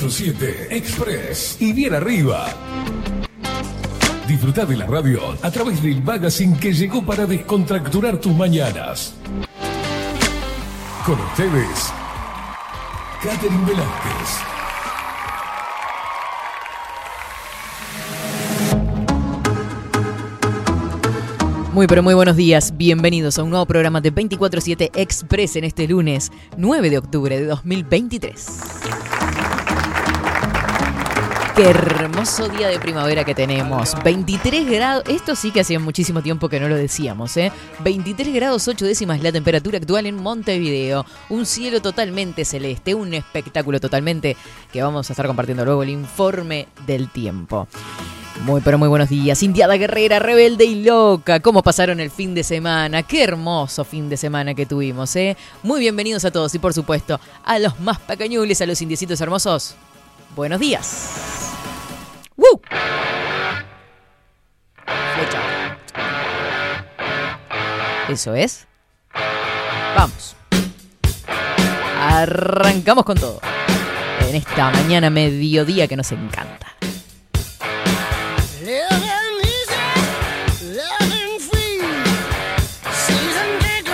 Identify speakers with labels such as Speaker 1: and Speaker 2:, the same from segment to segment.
Speaker 1: Estás en 24-7 Express y bien arriba. Disfruta de la radio a través del magazine que llegó para descontracturar tus mañanas. Con ustedes, Catherine Velázquez.
Speaker 2: Muy pero muy buenos días, bienvenidos a un nuevo programa de 24-7 Express en este lunes 9 de octubre de 2023. Qué hermoso día de primavera que tenemos. 23 grados, esto sí que hacía muchísimo tiempo que no lo decíamos, ¿eh? 23 grados 8 décimas la temperatura actual en Montevideo. Un cielo totalmente celeste, un espectáculo totalmente que vamos a estar compartiendo luego el informe del tiempo. Muy, pero muy buenos días. Indiada Guerrera, rebelde y loca. ¿Cómo pasaron el fin de semana? Qué hermoso fin de semana que tuvimos, ¿eh? Muy bienvenidos a todos y, por supuesto, a los más pequeñules, a los indiecitos hermosos. Buenos días. ¡Woo! Flecha. Eso es. Vamos. Arrancamos con todo. En esta mañana mediodía que nos encanta.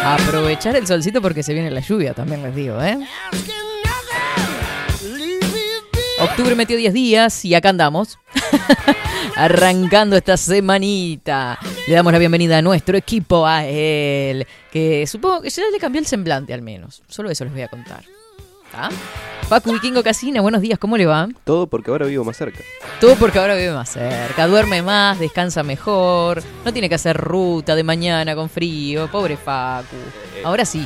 Speaker 2: Aprovechar el solcito porque se viene la lluvia, también les digo, ¿eh? Octubre metió 10 días y acá andamos. Arrancando esta semanita. Le damos la bienvenida a nuestro equipo, a él. Que supongo que ya le cambió el semblante al menos. Solo eso les voy a contar. ¿Ah? Paco Vikingo Casina, buenos días, ¿cómo le va?
Speaker 3: Todo porque ahora vivo más cerca.
Speaker 2: Todo porque ahora vive más cerca, duerme más, descansa mejor, no tiene que hacer ruta de mañana con frío, pobre Facu. Ahora sí.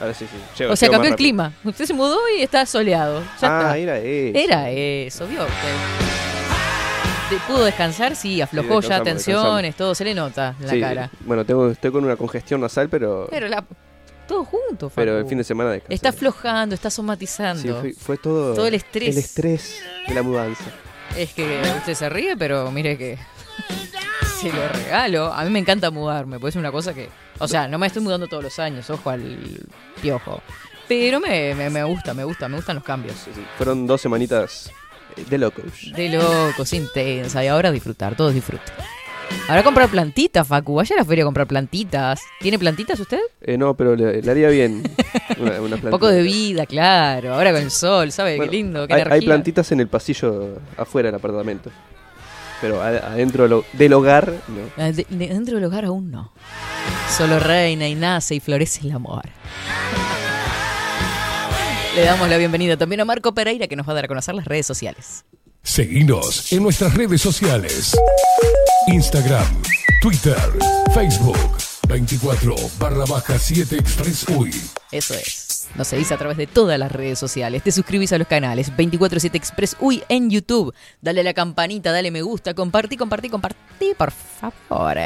Speaker 3: Ahora sí, sí. Llego-
Speaker 2: O sea, cambió el clima. Usted se mudó y está soleado. Ya
Speaker 3: Ah,
Speaker 2: está.
Speaker 3: era eso.
Speaker 2: Era eso, vio usted. Te pudo descansar, sí, aflojó
Speaker 3: Sí,
Speaker 2: ya tensiones, todo, se le nota en la
Speaker 3: Sí,
Speaker 2: cara.
Speaker 3: Bueno, tengo, estoy con una congestión nasal, pero,
Speaker 2: Pero la, todo junto, Facu.
Speaker 3: pero el fin de semana descansé.
Speaker 2: Está aflojando, está
Speaker 3: Sí,
Speaker 2: somatizando.
Speaker 3: fue, fue todo,
Speaker 2: Todo el estrés.
Speaker 3: El estrés de la mudanza.
Speaker 2: Es que usted se ríe, pero mire que se lo regalo. A mí me encanta mudarme, pues es una cosa que... O sea, no me estoy mudando todos los años, ojo al piojo. Pero me, me, me gusta, me gusta, me gustan los cambios.
Speaker 3: Sí, sí. Fueron dos semanitas eh, de locos.
Speaker 2: De locos, intensa. Y ahora disfrutar, todos disfrutan. Ahora comprar plantitas, Facu. Vaya a la feria a comprar plantitas. ¿Tiene plantitas usted?
Speaker 3: Eh, no, pero le, le haría bien una, una
Speaker 2: Un poco de vida, claro. Ahora con el sol, ¿sabe?
Speaker 3: Bueno,
Speaker 2: qué lindo, qué
Speaker 3: hay,
Speaker 2: energía.
Speaker 3: hay plantitas en el pasillo afuera del apartamento. Pero adentro lo- del hogar, no.
Speaker 2: Ah, de- de- dentro del hogar aún no. Solo reina y nace y florece el amor. Le damos la bienvenida también a Marco Pereira que nos va a dar a conocer las redes sociales.
Speaker 1: Seguinos en nuestras redes sociales. Instagram, Twitter, Facebook, 24 barra baja 7 Express UI.
Speaker 2: Eso es. Nos seguís a través de todas las redes sociales. Te suscribís a los canales 247 Express Uy en YouTube. Dale a la campanita, dale me gusta, compartí, compartí, compartí, por favor.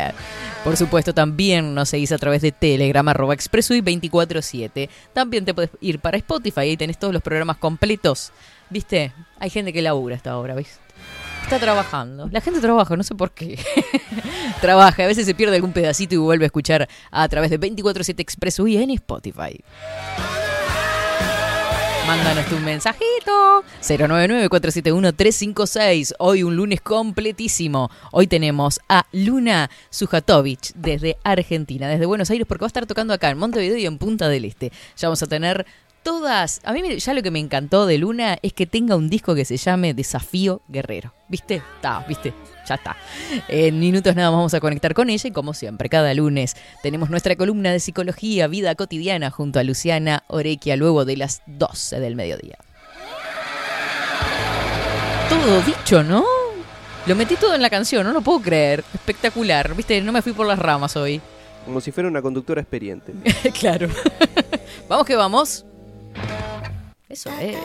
Speaker 2: Por supuesto, también nos seguís a través de Telegram, arroba ExpressUy 247. También te puedes ir para Spotify, ahí tenés todos los programas completos. ¿Viste? Hay gente que labura hasta ahora, ¿viste? Está trabajando. La gente trabaja, no sé por qué. trabaja, a veces se pierde algún pedacito y vuelve a escuchar a través de 247 Express UI en Spotify. Mándanos tu mensajito. 099-471-356. Hoy un lunes completísimo. Hoy tenemos a Luna Sujatovic desde Argentina, desde Buenos Aires, porque va a estar tocando acá en Montevideo y en Punta del Este. Ya vamos a tener todas. A mí ya lo que me encantó de Luna es que tenga un disco que se llame Desafío Guerrero. ¿Viste? Está, ¿viste? Ya está. En minutos nada más vamos a conectar con ella y como siempre, cada lunes tenemos nuestra columna de psicología, vida cotidiana junto a Luciana Orequia luego de las 12 del mediodía. Todo dicho, ¿no? Lo metí todo en la canción, no lo puedo creer. Espectacular, ¿viste? No me fui por las ramas hoy.
Speaker 3: Como si fuera una conductora experiente.
Speaker 2: claro. vamos que vamos. Eso es.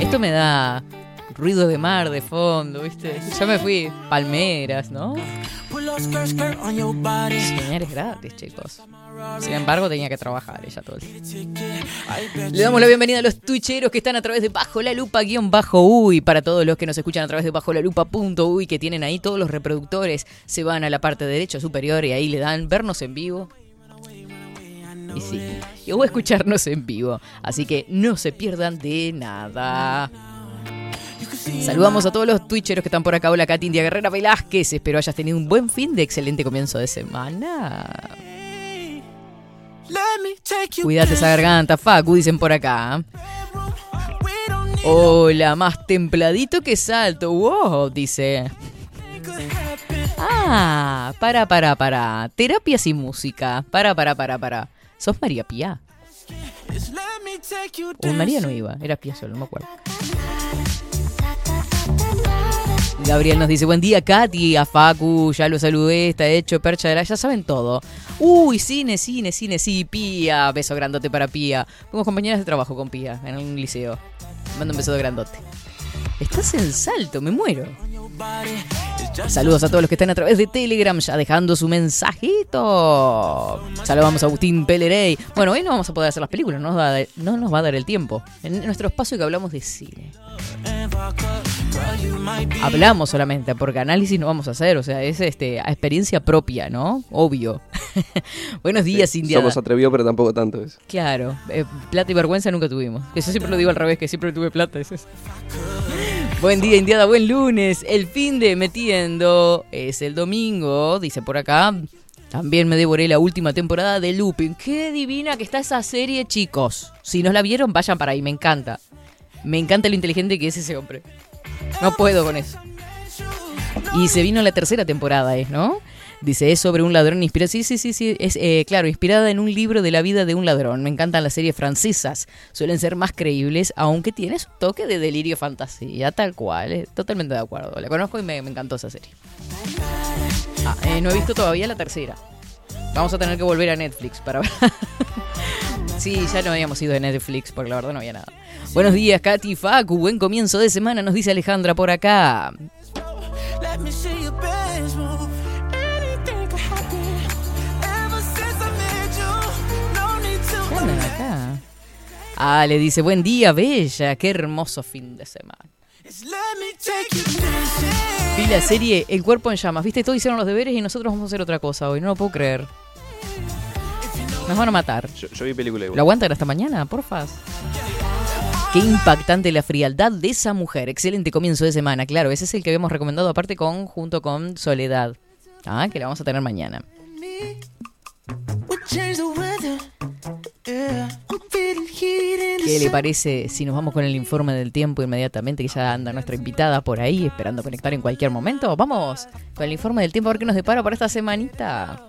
Speaker 2: Esto me da ruido de mar de fondo, ¿viste? Ya me fui. Palmeras, ¿no? Señales gratis, chicos. Sin embargo, tenía que trabajar ella todo el tiempo. Le damos la bienvenida a los twitcheros que están a través de Bajo la Lupa guion bajo uy. Para todos los que nos escuchan a través de Bajo la Lupa punto uy, que tienen ahí todos los reproductores, se van a la parte derecha superior y ahí le dan vernos en vivo. Y sí, y o escucharnos en vivo. Así que no se pierdan de nada. Saludamos a todos los twitcheros que están por acá. Hola, Katy India Guerrera Velázquez. Espero hayas tenido un buen fin de excelente comienzo de semana. Cuídate esa garganta, Facu, dicen por acá. Hola, más templadito que salto. Wow, dice. Ah, para, para, para. Terapias y música. Para, para, para, para. ¿Sos María Pía? O María no iba, era Pía solo, no me acuerdo. Gabriel nos dice, buen día Katy, a Facu, ya lo saludé, está hecho, percha de la, ya saben todo. Uy, cine, cine, cine, sí, Pía, beso grandote para Pía. Fuimos compañeras de trabajo con Pía en un liceo. Mando un beso de grandote. Estás en salto, me muero. Saludos a todos los que están a través de Telegram ya dejando su mensajito. Saludamos a Agustín Pelerey. Bueno, hoy no vamos a poder hacer las películas, no nos va a dar, no nos va a dar el tiempo. En nuestro espacio que hablamos de cine. Hablamos solamente, porque análisis no vamos a hacer, o sea, es este, a experiencia propia, ¿no? Obvio. Buenos días,
Speaker 3: Sí,
Speaker 2: India.
Speaker 3: Somos atrevidos, pero tampoco tanto eso.
Speaker 2: Claro, eh, plata y vergüenza nunca tuvimos. Eso siempre lo digo al revés, que siempre tuve plata. es eso. Buen día, Indiada, buen lunes. El fin de metiendo es el domingo, dice por acá. También me devoré la última temporada de Lupin. Qué divina que está esa serie, chicos. Si no la vieron, vayan para ahí, me encanta. Me encanta lo inteligente que es ese hombre. No puedo con eso. Y se vino la tercera temporada, ¿es, no? Dice, es sobre un ladrón inspirado. Sí, sí, sí, sí. Es, eh, claro, inspirada en un libro de la vida de un ladrón. Me encantan las series francesas. Suelen ser más creíbles, aunque tiene su toque de delirio fantasía, tal cual. eh, Totalmente de acuerdo. La conozco y me, me encantó esa serie. Ah, eh, no he visto todavía la tercera. Vamos a tener que volver a Netflix para ver. sí, ya no habíamos ido de Netflix porque la verdad no había nada. Buenos días, Katy Facu. Buen comienzo de semana, nos dice Alejandra por acá. Ah, le dice, buen día, bella. Qué hermoso fin de semana.
Speaker 4: Let me take you dancing.
Speaker 2: Vi la serie El cuerpo en llamas. Viste, todos hicieron los deberes y nosotros vamos a hacer otra cosa hoy. No lo puedo creer. Nos van a matar.
Speaker 3: Yo, yo vi película
Speaker 2: ¿Lo
Speaker 3: igual.
Speaker 2: aguantan hasta mañana, porfa? Qué impactante la frialdad de esa mujer. Excelente comienzo de semana. Claro, ese es el que habíamos recomendado aparte con junto con Soledad. Ah, que la vamos a tener mañana. ¿Qué le parece si nos vamos con el informe del tiempo inmediatamente, que ya anda nuestra invitada por ahí esperando conectar en cualquier momento? Vamos con el informe del tiempo a ver qué nos depara para esta semanita.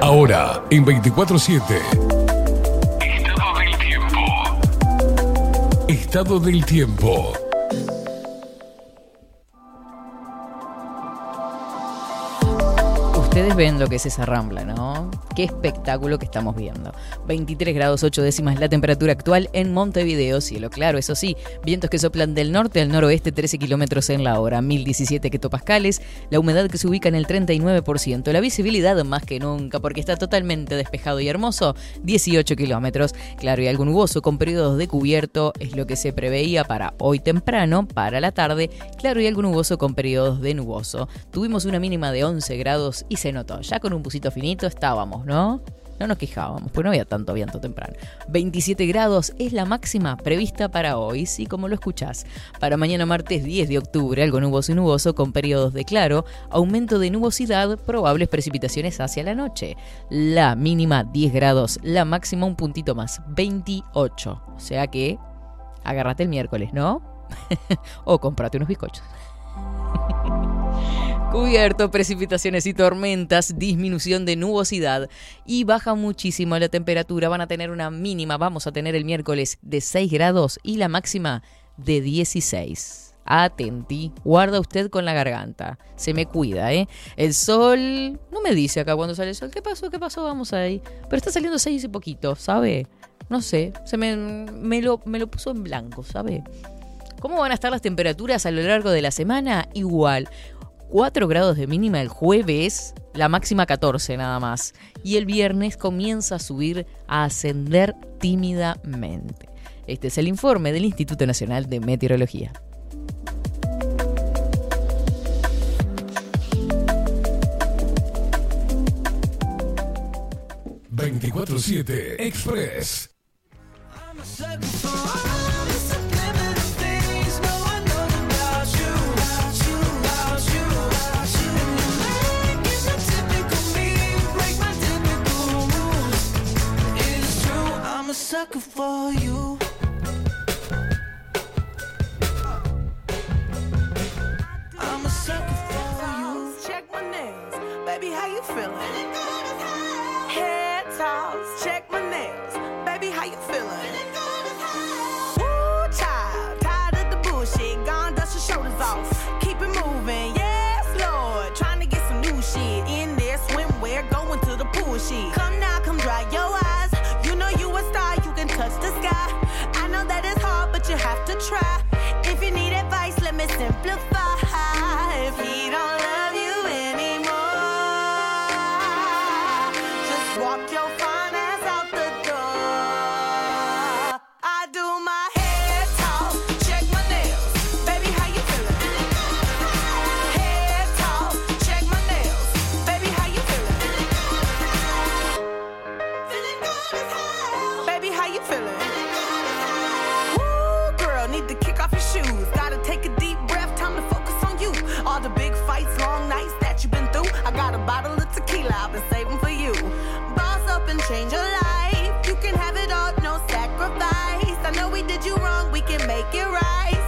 Speaker 1: Ahora, en 24-7. Estado del tiempo.
Speaker 2: Ustedes ven lo que es esa rambla, ¿no? Qué espectáculo que estamos viendo. 23 grados 8 décimas la temperatura actual en Montevideo, cielo claro, eso sí, vientos que soplan del norte al noroeste 13 kilómetros en la hora, 1017 hectopascales, la humedad que se ubica en el 39%, la visibilidad más que nunca porque está totalmente despejado y hermoso, 18 kilómetros, claro y algo nuboso con periodos de cubierto es lo que se preveía para hoy temprano, para la tarde, claro y algo nuboso con periodos de nuboso. Tuvimos una mínima de 11 grados y se notó, ya con un busito finito estábamos, ¿no? No nos quejábamos, pues no había tanto viento temprano. 27 grados es la máxima prevista para hoy, sí, como lo escuchás. Para mañana martes 10 de octubre, algo nuboso y nuboso con periodos de claro, aumento de nubosidad, probables precipitaciones hacia la noche. La mínima 10 grados, la máxima un puntito más, 28. O sea que agárrate el miércoles, ¿no? o cómprate unos bizcochos. Cubierto, precipitaciones y tormentas, disminución de nubosidad y baja muchísimo la temperatura. Van a tener una mínima, vamos a tener el miércoles de 6 grados y la máxima de 16. Atenti, guarda usted con la garganta. Se me cuida, ¿eh? El sol, no me dice acá cuando sale el sol. ¿Qué pasó? ¿Qué pasó? Vamos ahí. Pero está saliendo 6 y poquito, ¿sabe? No sé, se me, me, lo, me lo puso en blanco, ¿sabe? ¿Cómo van a estar las temperaturas a lo largo de la semana? Igual. 4 grados de mínima el jueves, la máxima 14 nada más. Y el viernes comienza a subir, a ascender tímidamente. Este es el informe del Instituto Nacional de Meteorología.
Speaker 1: ...24-7 Express.
Speaker 4: sucker for you. I'm a sucker for you.
Speaker 5: Check my nails, baby. How you feeling? you wrong, we can make it right.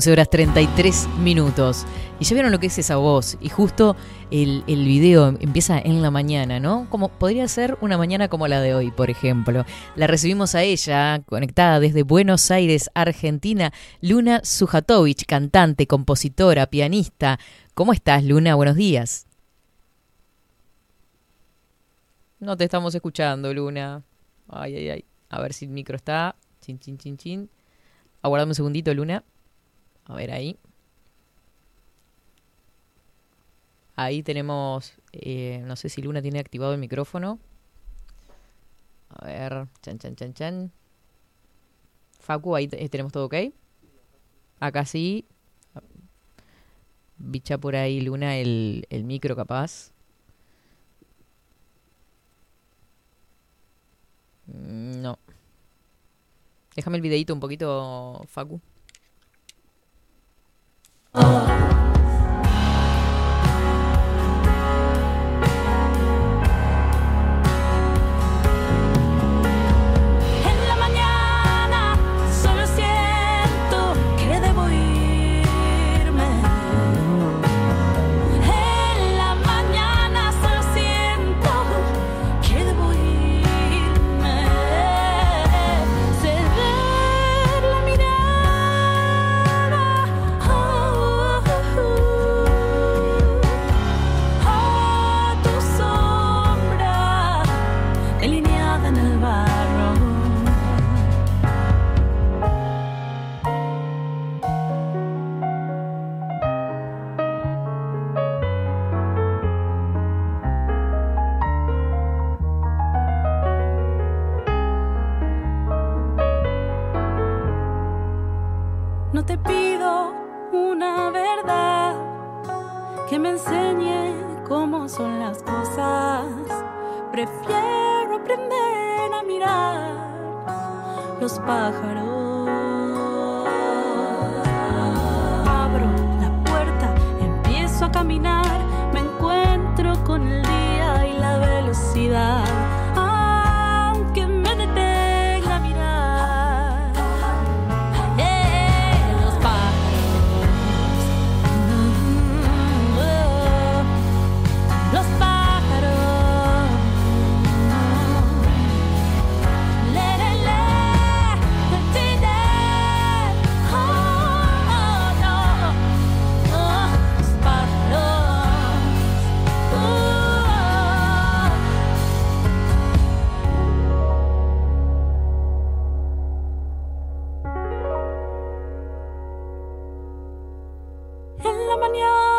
Speaker 2: 11 horas 33 minutos. Y ya vieron lo que es esa voz. Y justo el, el video empieza en la mañana, ¿no? Como podría ser una mañana como la de hoy, por ejemplo. La recibimos a ella, conectada desde Buenos Aires, Argentina, Luna Sujatovic, cantante, compositora, pianista. ¿Cómo estás, Luna? Buenos días. No te estamos escuchando, Luna. Ay, ay, ay. A ver si el micro está. Chin, chin, chin, chin. Aguardame un segundito, Luna. A ver ahí. Ahí tenemos. eh, no sé si Luna tiene activado el micrófono. A ver. Chan, chan, chan, chan. Facu, ahí te- tenemos todo ok. Acá sí. Bicha por ahí, Luna, el, el micro capaz. Mm, No. Déjame el videito un poquito, Facu.
Speaker 6: En En la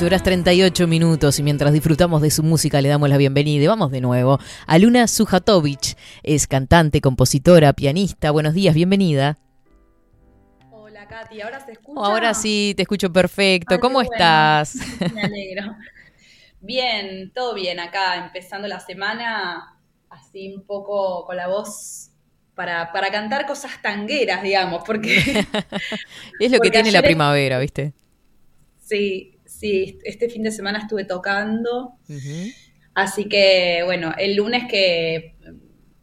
Speaker 2: 15 horas 38 minutos y mientras disfrutamos de su música le damos la bienvenida y vamos de nuevo a Luna Sujatovich. Es cantante, compositora, pianista. Buenos días, bienvenida.
Speaker 7: Hola Katy, ¿ahora se escucha?
Speaker 2: Oh, ahora sí, te escucho perfecto.
Speaker 7: Ah,
Speaker 2: ¿Cómo estás?
Speaker 7: Me alegro. Bien, todo bien acá, empezando la semana así un poco con la voz para, para, cantar cosas tangueras, digamos, porque...
Speaker 2: es lo que tiene la primavera, ¿viste?
Speaker 7: Sí, sí, este fin de semana estuve tocando, así que bueno, el lunes que,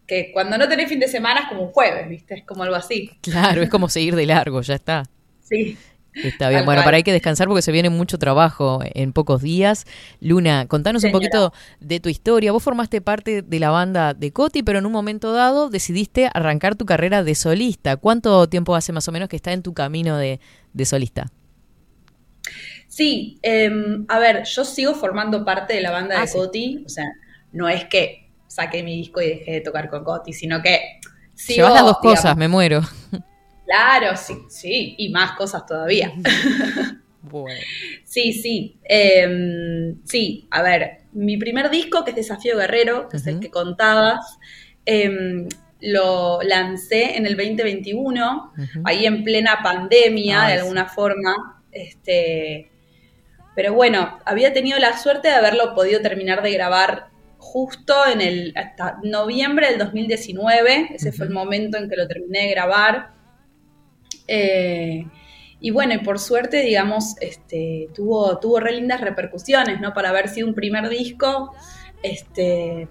Speaker 7: que cuando no tenés fin de semana es como un jueves, ¿viste? Es como algo así.
Speaker 2: Claro, es como seguir de largo, ya está.
Speaker 7: Sí.
Speaker 2: Está bien, bueno,
Speaker 7: cual.
Speaker 2: para hay que descansar porque se viene mucho trabajo en pocos días. Luna, contanos un poquito de tu historia. Vos formaste parte de la banda de Coti, pero en un momento dado decidiste arrancar tu carrera de solista. ¿Cuánto tiempo hace más o menos que está en tu camino de, de solista?
Speaker 7: Sí, em, a ver, yo sigo formando parte de la banda
Speaker 2: Ah,
Speaker 7: de
Speaker 2: sí.
Speaker 7: Coti, o sea, no es que saqué mi disco y dejé de tocar con Coti, sino que sigo,
Speaker 2: Llevas las dos cosas, me muero.
Speaker 7: Claro, sí, sí, y más cosas todavía.
Speaker 2: Bueno.
Speaker 7: Sí, sí, em, sí, a ver, mi primer disco, que es Desafío Guerrero, que es el que contabas, em, lo lancé en el 2021,
Speaker 2: Ujú.
Speaker 7: ahí en plena pandemia, de
Speaker 2: sí.
Speaker 7: alguna forma. Este, pero bueno, había tenido la suerte de haberlo podido terminar de grabar justo en el hasta noviembre del 2019. Ese fue el momento en que lo terminé de grabar. Eh, y bueno, y por suerte, digamos, este, tuvo, tuvo re lindas repercusiones, ¿no? Para haber sido un primer disco. Este,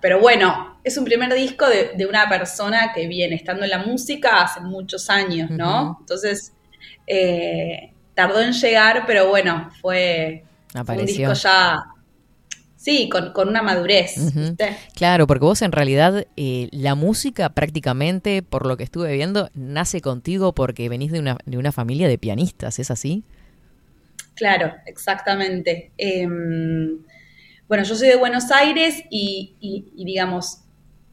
Speaker 7: pero bueno, es un primer disco de, de una persona que viene estando en la música hace muchos años, ¿no? Entonces, eh, tardó en llegar, pero bueno, fue, un disco ya, sí, con, con una madurez.
Speaker 2: Claro, porque vos en realidad eh, la música prácticamente, por lo que estuve viendo, nace contigo porque venís de una, de una familia de pianistas, ¿es así?
Speaker 7: Claro, exactamente. Em, bueno, yo soy de Buenos Aires y, y- y, digamos,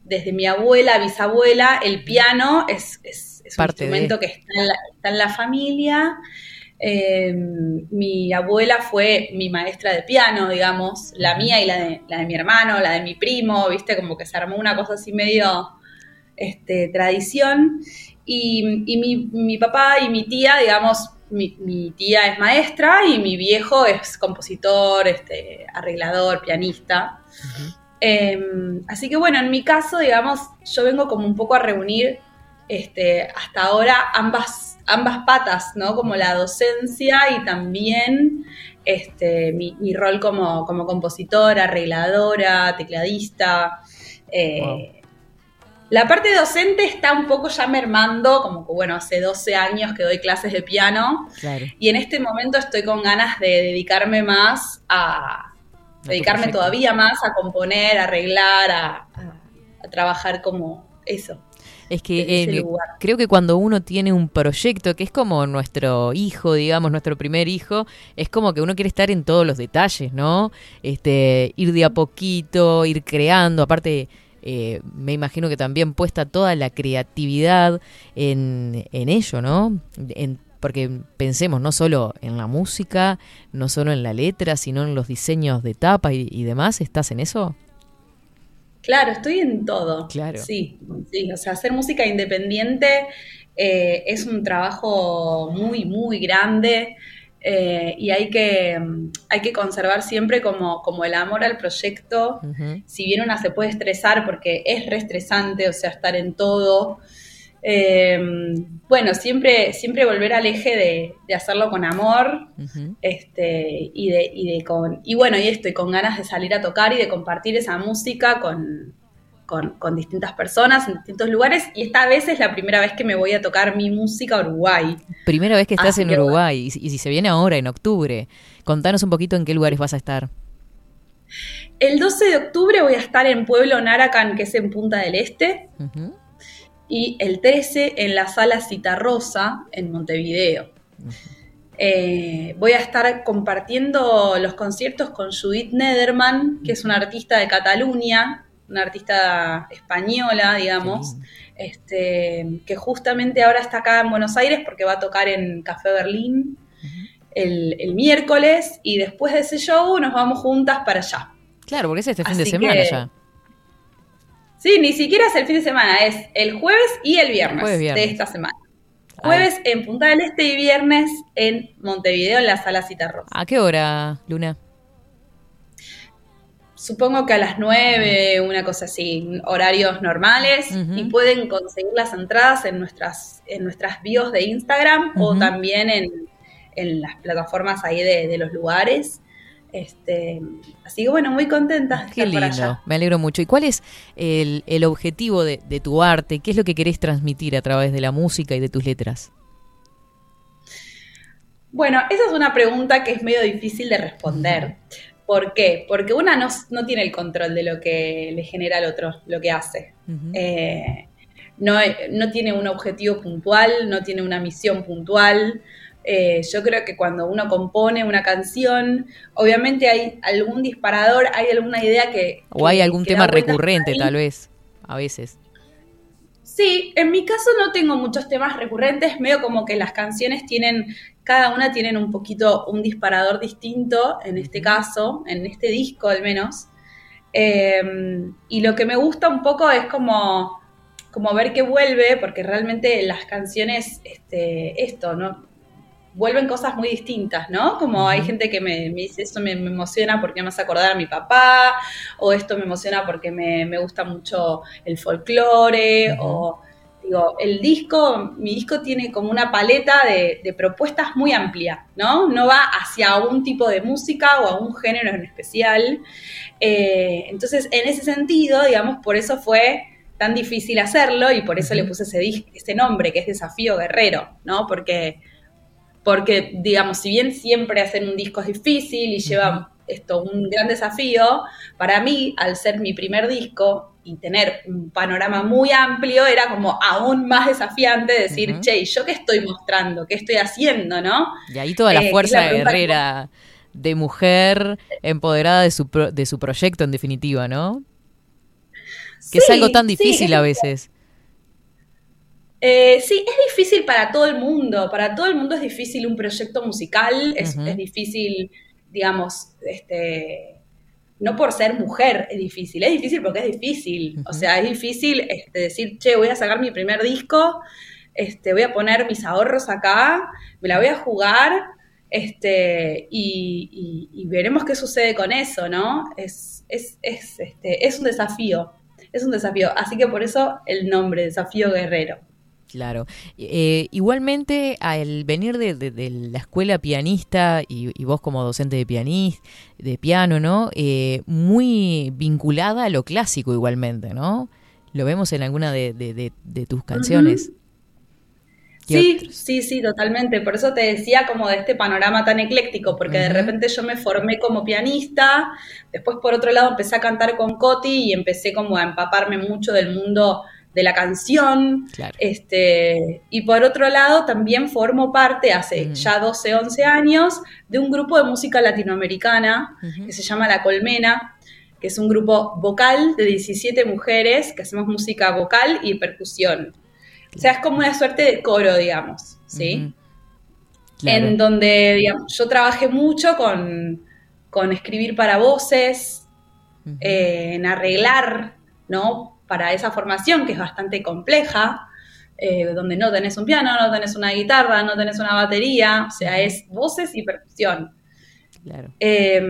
Speaker 7: desde mi abuela, bisabuela, el piano es, es- es un
Speaker 2: Parte de.
Speaker 7: instrumento que está en la, está en la familia. Em, mi abuela fue mi maestra de piano, digamos, la mía y la de, la de mi hermano, la de mi primo, viste, como que se armó una cosa así medio este, tradición. Y, y mi, mi papá y mi tía, digamos, mi, mi tía es maestra y mi viejo es compositor, este, arreglador, pianista. Eh, así que bueno, en mi caso, digamos, yo vengo como un poco a reunir este, hasta ahora ambas, ambas patas, ¿no? Como la docencia y también este, mi, mi rol como, como compositora, arregladora, tecladista. Eh,
Speaker 2: Wow.
Speaker 7: La parte docente está un poco ya mermando, como que bueno, hace 12 años que doy clases de piano
Speaker 2: Claro.
Speaker 7: y en este momento estoy con ganas de dedicarme más a, dedicarme todavía más a componer, a arreglar, a, a- a trabajar como eso.
Speaker 2: Es que creo que cuando uno tiene un proyecto que es como nuestro hijo, digamos, nuestro primer hijo, es como que uno quiere estar en todos los detalles, ¿no? Este, ir de a poquito, ir creando, aparte eh, me imagino que también puesta toda la creatividad en, en ello, ¿no? En- porque pensemos no solo en la música, no solo en la letra, sino en los diseños de tapa y, y demás. ¿Estás en eso?
Speaker 7: Claro, estoy en todo.
Speaker 2: Claro.
Speaker 7: Sí, sí, o sea, hacer música independiente eh, es un trabajo muy, muy grande eh, y hay que, hay que conservar siempre como, como el amor al proyecto. Si bien una se puede estresar porque es re estresante, o sea, estar en todo. Eh, bueno, siempre, siempre volver al eje de, de hacerlo con amor, este, y de, y de con, y bueno, y esto, y con ganas de salir a tocar y de compartir esa música con, con, con distintas personas en distintos lugares. Y esta vez es la primera vez que me voy a tocar mi música a Uruguay.
Speaker 2: Primera vez que estás
Speaker 7: Así
Speaker 2: en
Speaker 7: que.
Speaker 2: Uruguay y, si- y si se viene ahora, en octubre, contanos un poquito en qué lugares vas a estar.
Speaker 7: El 12 de octubre voy a estar en Pueblo Naracan, que es en Punta del Este. Y el 13 en la sala Citarrosa, en Montevideo. Eh, voy a estar compartiendo los conciertos con Judith Nederman, que es una artista de Cataluña, una artista española, digamos, este, que justamente ahora está acá en Buenos Aires porque va a tocar en Café Berlín el, el miércoles y después de ese show nos vamos juntas para allá.
Speaker 2: Claro, porque es este fin de semana
Speaker 7: que-
Speaker 2: ya.
Speaker 7: Sí, ni siquiera es el fin de semana, es el jueves y el viernes,
Speaker 2: Jueves, viernes.
Speaker 7: de esta semana. Jueves en Punta del Este y viernes en Montevideo en la Sala Citarrosa.
Speaker 2: ¿A qué hora, Luna?
Speaker 7: Supongo que a las 9, una cosa así, horarios normales. Y pueden conseguir las entradas en nuestras, en nuestras bios de Instagram o también en, en las plataformas ahí de, de los lugares. Este, así que bueno, muy contenta de
Speaker 2: Qué
Speaker 7: estar por
Speaker 2: lindo,
Speaker 7: allá.
Speaker 2: me alegro mucho. ¿Y cuál es el, el objetivo de, de tu arte? ¿Qué es lo que querés transmitir a través de la música y de tus letras?
Speaker 7: Bueno, esa es una pregunta que es medio difícil de responder. ¿Por qué? Porque una no, no tiene el control de lo que le genera al otro, lo que hace. Eh, no, no tiene un objetivo puntual, no tiene una misión puntual. Eh, yo creo que cuando uno compone una canción, obviamente hay algún disparador, hay alguna idea que...
Speaker 2: ¿O hay algún tema recurrente, tal vez? A veces.
Speaker 7: Sí, en mi caso no tengo muchos temas recurrentes, medio como que las canciones tienen, cada una tienen un poquito un disparador distinto, en este caso, en este disco al menos. Eh, y lo que me gusta un poco es como, como ver que vuelve, porque realmente las canciones, este, esto, ¿no? Vuelven cosas muy distintas, ¿no? Como hay gente que me, me dice, esto me, me emociona porque me hace acordar a mi papá, o esto me emociona porque me, me gusta mucho el folclore, o digo, el disco, mi disco tiene como una paleta de, de propuestas muy amplia, ¿no? No va hacia un tipo de música o a un género en especial. Eh, entonces, en ese sentido, digamos, por eso fue tan difícil hacerlo y por eso le puse ese, ese nombre que es Desafío Guerrero, ¿no? Porque, porque, digamos, si bien siempre hacer un disco es difícil y lleva esto un gran desafío, para mí, al ser mi primer disco y tener un panorama muy amplio, era como aún más desafiante decir,
Speaker 2: Ujú.
Speaker 7: che, ¿y ¿yo qué estoy mostrando? ¿Qué estoy haciendo? ¿No?
Speaker 2: Y ahí toda la
Speaker 7: Eh,
Speaker 2: fuerza
Speaker 7: la
Speaker 2: guerrera de mujer empoderada de su, pro- de su proyecto, en definitiva, ¿no? Que es algo tan difícil a veces.
Speaker 7: Eh, sí, es difícil para todo el mundo. Para todo el mundo es difícil un proyecto musical, es, difícil, digamos, este, no por ser mujer es difícil, es difícil porque es difícil. O sea, es difícil este, decir, che, voy a sacar mi primer disco, este, voy a poner mis ahorros acá, me la voy a jugar, este, y, y- y veremos qué sucede con eso, ¿no? Es, es, es, este, es un desafío, es un desafío. Así que por eso el nombre, Desafío Guerrero.
Speaker 2: Claro. Eh, igualmente, al venir de, de- de la escuela pianista y, y vos como docente de pianista, de piano, ¿no? Eh, muy vinculada a lo clásico igualmente, ¿no? Lo vemos en alguna de, de- tus canciones. ¿Qué
Speaker 7: Sí,
Speaker 2: otros?
Speaker 7: sí, sí, totalmente. Por eso te decía como de este panorama tan ecléctico, porque de repente yo me formé como pianista, después por otro lado empecé a cantar con Coti y empecé como a empaparme mucho del mundo de la canción.
Speaker 2: Claro.
Speaker 7: Este, y por otro lado también formo parte hace
Speaker 2: Ujú.
Speaker 7: ya 12, 11 años de un grupo de música latinoamericana que se llama La Colmena, que es un grupo vocal de 17 mujeres que hacemos música vocal y percusión. O sea, es como una suerte de coro, digamos, ¿sí?
Speaker 2: Claro.
Speaker 7: En donde, digamos, yo trabajé mucho con, con escribir para voces, eh, en arreglar, ¿no? Para esa formación que es bastante compleja, eh, donde no tenés un piano, no tenés una guitarra, no tenés una batería, o sea, es voces y percusión.
Speaker 2: Claro.
Speaker 7: Eh,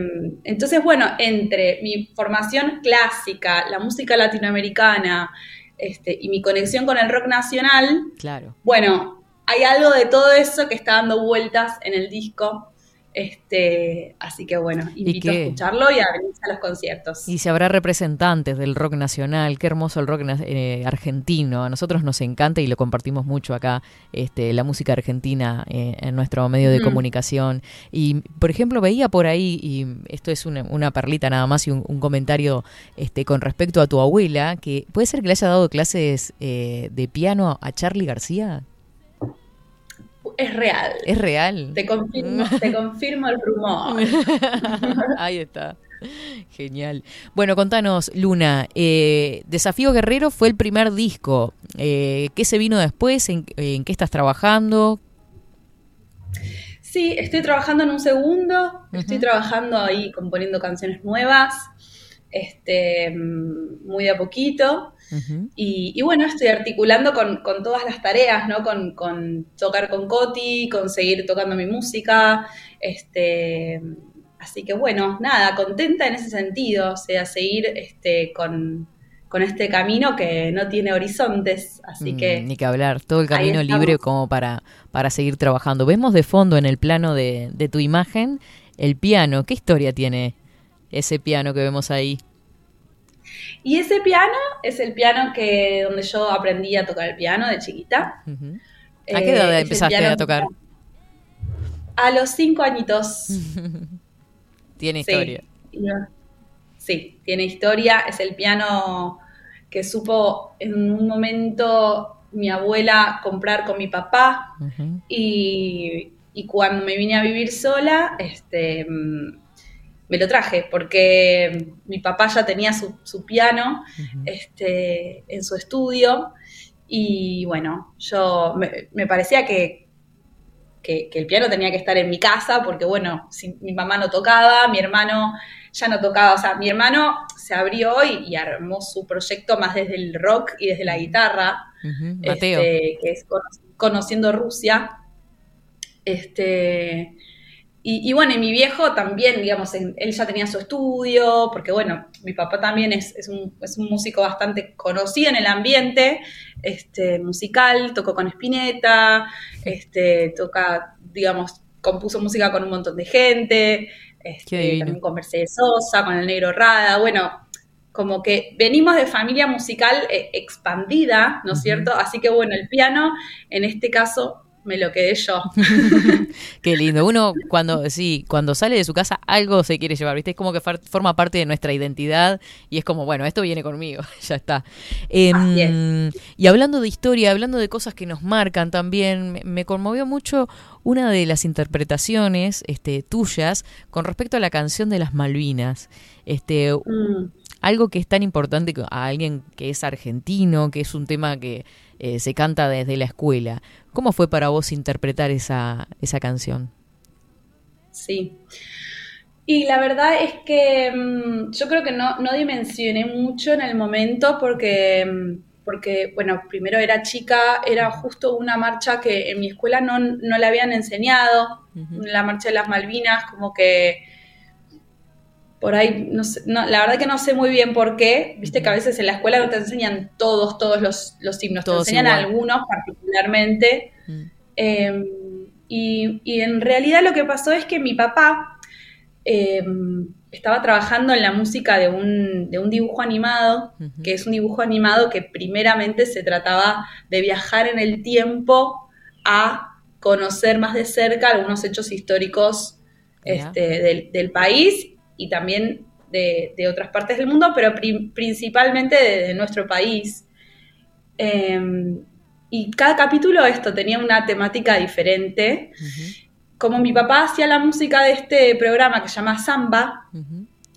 Speaker 7: entonces, bueno, entre mi formación clásica, la música latinoamericana este, y mi conexión con el rock nacional,
Speaker 2: Claro.
Speaker 7: bueno, hay algo de todo eso que está dando vueltas en el disco. Este, así que bueno, invito a escucharlo y a venirse a los conciertos.
Speaker 2: Y si habrá representantes del rock nacional, qué hermoso el rock eh, argentino. A nosotros nos encanta y lo compartimos mucho acá, este, la música argentina eh, en nuestro medio de
Speaker 7: Mm.
Speaker 2: comunicación. Y, por ejemplo, veía por ahí, y esto es una, una perlita nada más y un, un comentario este, con respecto a tu abuela, que puede ser que le haya dado clases eh, de piano a Charlie García.
Speaker 7: Es real.
Speaker 2: ¿Es real?
Speaker 7: Te confirmo, te confirmo el rumor.
Speaker 2: Ahí está. Genial. Bueno, contanos, Luna, eh, Desafío Guerrero fue el primer disco. Eh, ¿Qué se vino después? ¿En, en qué estás trabajando?
Speaker 7: Sí, estoy trabajando en un segundo, estoy trabajando ahí componiendo canciones nuevas, este, mm, muy de a poquito. Y, y bueno, estoy articulando con, con todas las tareas, ¿no? Con, con tocar con Coti, con seguir tocando mi música, este, así que bueno, nada, contenta en ese sentido, o sea, seguir este, con, con este camino que no tiene horizontes, así
Speaker 2: Mm,
Speaker 7: que...
Speaker 2: Ni que hablar, todo el camino libre como para, para seguir trabajando. Vemos de fondo en el plano de, de tu imagen el piano. ¿Qué historia tiene ese piano que vemos ahí?
Speaker 7: Y ese piano es el piano que donde yo aprendí a tocar el piano de chiquita.
Speaker 2: ¿A qué edad
Speaker 7: Eh, el
Speaker 2: empezaste a tocar?
Speaker 7: A los cinco añitos.
Speaker 2: Tiene
Speaker 7: Sí.
Speaker 2: historia.
Speaker 7: Sí, tiene historia. Es el piano que supo en un momento mi abuela comprar con mi papá y, y cuando me vine a vivir sola, este, me lo traje porque mi papá ya tenía su, su piano este, en su estudio y bueno, yo me, me parecía que, que, que el piano tenía que estar en mi casa porque bueno, si mi mamá no tocaba, mi hermano ya no tocaba, o sea, mi hermano se abrió y, y armó su proyecto más desde el rock y desde la guitarra,
Speaker 2: Ujú. Mateo.
Speaker 7: este, que es cono- Conociendo Rusia. Este, y, y bueno, y mi viejo también, digamos, él ya tenía su estudio, porque bueno, mi papá también es, es un, es un músico bastante conocido en el ambiente este, musical, tocó con Spinetta, este, toca, digamos, compuso música con un montón de gente, este, también con Mercedes Sosa, con el Negro Rada, bueno, como que venimos de familia musical eh, expandida, ¿no es cierto? Así que bueno, el piano, en este caso, me lo quedé yo.
Speaker 2: Qué lindo. Uno cuando sí, cuando sale de su casa algo se quiere llevar, ¿viste? Es como que forma parte de nuestra identidad y es como, bueno, esto viene conmigo, ya está.
Speaker 7: Así
Speaker 2: y hablando de historia, hablando de cosas que nos marcan también, me, conmovió mucho una de las interpretaciones este, tuyas con respecto a la canción de las Malvinas. Este,
Speaker 7: Mm.
Speaker 2: algo que es tan importante a alguien que es argentino, que es un tema que eh, se canta desde la escuela. ¿Cómo fue para vos interpretar esa, esa canción?
Speaker 7: Sí. Y la verdad es que mm, yo creo que no, no dimensioné mucho en el momento porque, mm, porque, bueno, primero era chica, era justo una marcha que en mi escuela no, no la habían enseñado, la marcha de las Malvinas, como que por ahí, no sé, no, la verdad que no sé muy bien por qué, viste que a veces en la escuela no te enseñan todos, todos los, los himnos,
Speaker 2: Todos
Speaker 7: te enseñan
Speaker 2: igual.
Speaker 7: algunos particularmente.
Speaker 2: Mm.
Speaker 7: Eh, y, y en realidad lo que pasó es que mi papá eh, estaba trabajando en la música de un, de un dibujo animado, que es un dibujo animado que primeramente se trataba de viajar en el tiempo a conocer más de cerca algunos hechos históricos este, del, del país y también de, de otras partes del mundo, pero pri- principalmente de, de nuestro país. Eh, y cada capítulo esto tenía una temática diferente. Como mi papá hacía la música de este programa que se llama Samba,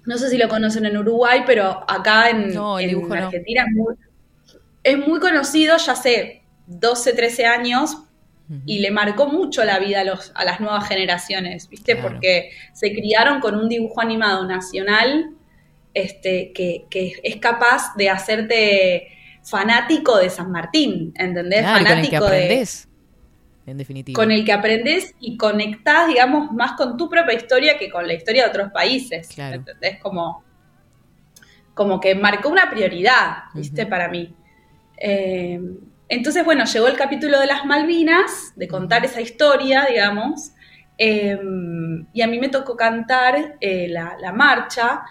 Speaker 7: no sé si lo conocen en Uruguay, pero acá en,
Speaker 2: No,
Speaker 7: en
Speaker 2: no.
Speaker 7: Argentina es, muy, es muy conocido, ya hace 12, 13 años. Y le marcó mucho la vida a, los, a las nuevas generaciones, ¿viste?
Speaker 2: Claro.
Speaker 7: Porque se criaron con un dibujo animado nacional este, que, que es capaz de hacerte fanático de San Martín, ¿entendés?
Speaker 2: Claro, con el que
Speaker 7: fanático de,
Speaker 2: aprendés, en definitiva.
Speaker 7: con el que aprendes y conectás, digamos, más con tu propia historia que con la historia de otros países.
Speaker 2: Claro.
Speaker 7: ¿Entendés? Como, como que marcó una prioridad, ¿viste? Para mí. Eh, entonces, bueno, llegó el capítulo de las Malvinas, de contar esa historia, digamos, eh, y a mí me tocó cantar eh, la, la marcha.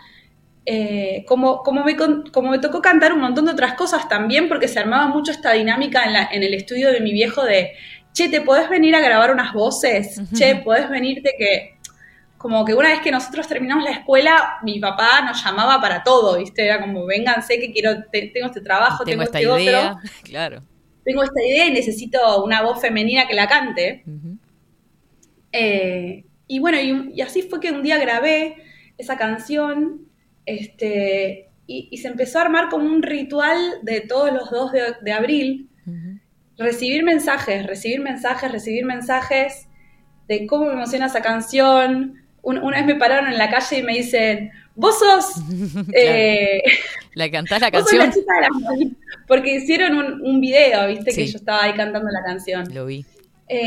Speaker 7: eh, como, como, me, como me tocó cantar un montón de otras cosas también, porque se armaba mucho esta dinámica en, la- en el estudio de mi viejo de, che, ¿te podés venir a grabar unas voces? Che, ¿podés venirte que... Como que una vez que nosotros terminamos la escuela, mi papá nos llamaba para todo, ¿viste? Era como, vénganse que quiero, te- tengo este trabajo,
Speaker 2: Tengo
Speaker 7: tengo,
Speaker 2: esta
Speaker 7: este
Speaker 2: idea,
Speaker 7: otro,
Speaker 2: claro.
Speaker 7: Tengo esta idea y necesito una voz femenina que la cante. Eh, y bueno, y, y así fue que un día grabé esa canción este, y, y se empezó a armar como un ritual de todos los 2 de, de abril, recibir mensajes, recibir mensajes, recibir mensajes de cómo me emociona esa canción. Un- una vez me pararon en la calle y me dicen, vos sos... eh,
Speaker 2: ¿La cantás la
Speaker 7: Vos sos la
Speaker 2: canción?
Speaker 7: chica de las Malvinas. Porque hicieron un, un video, viste, que yo estaba ahí cantando la canción.
Speaker 2: Lo vi.
Speaker 7: Eh,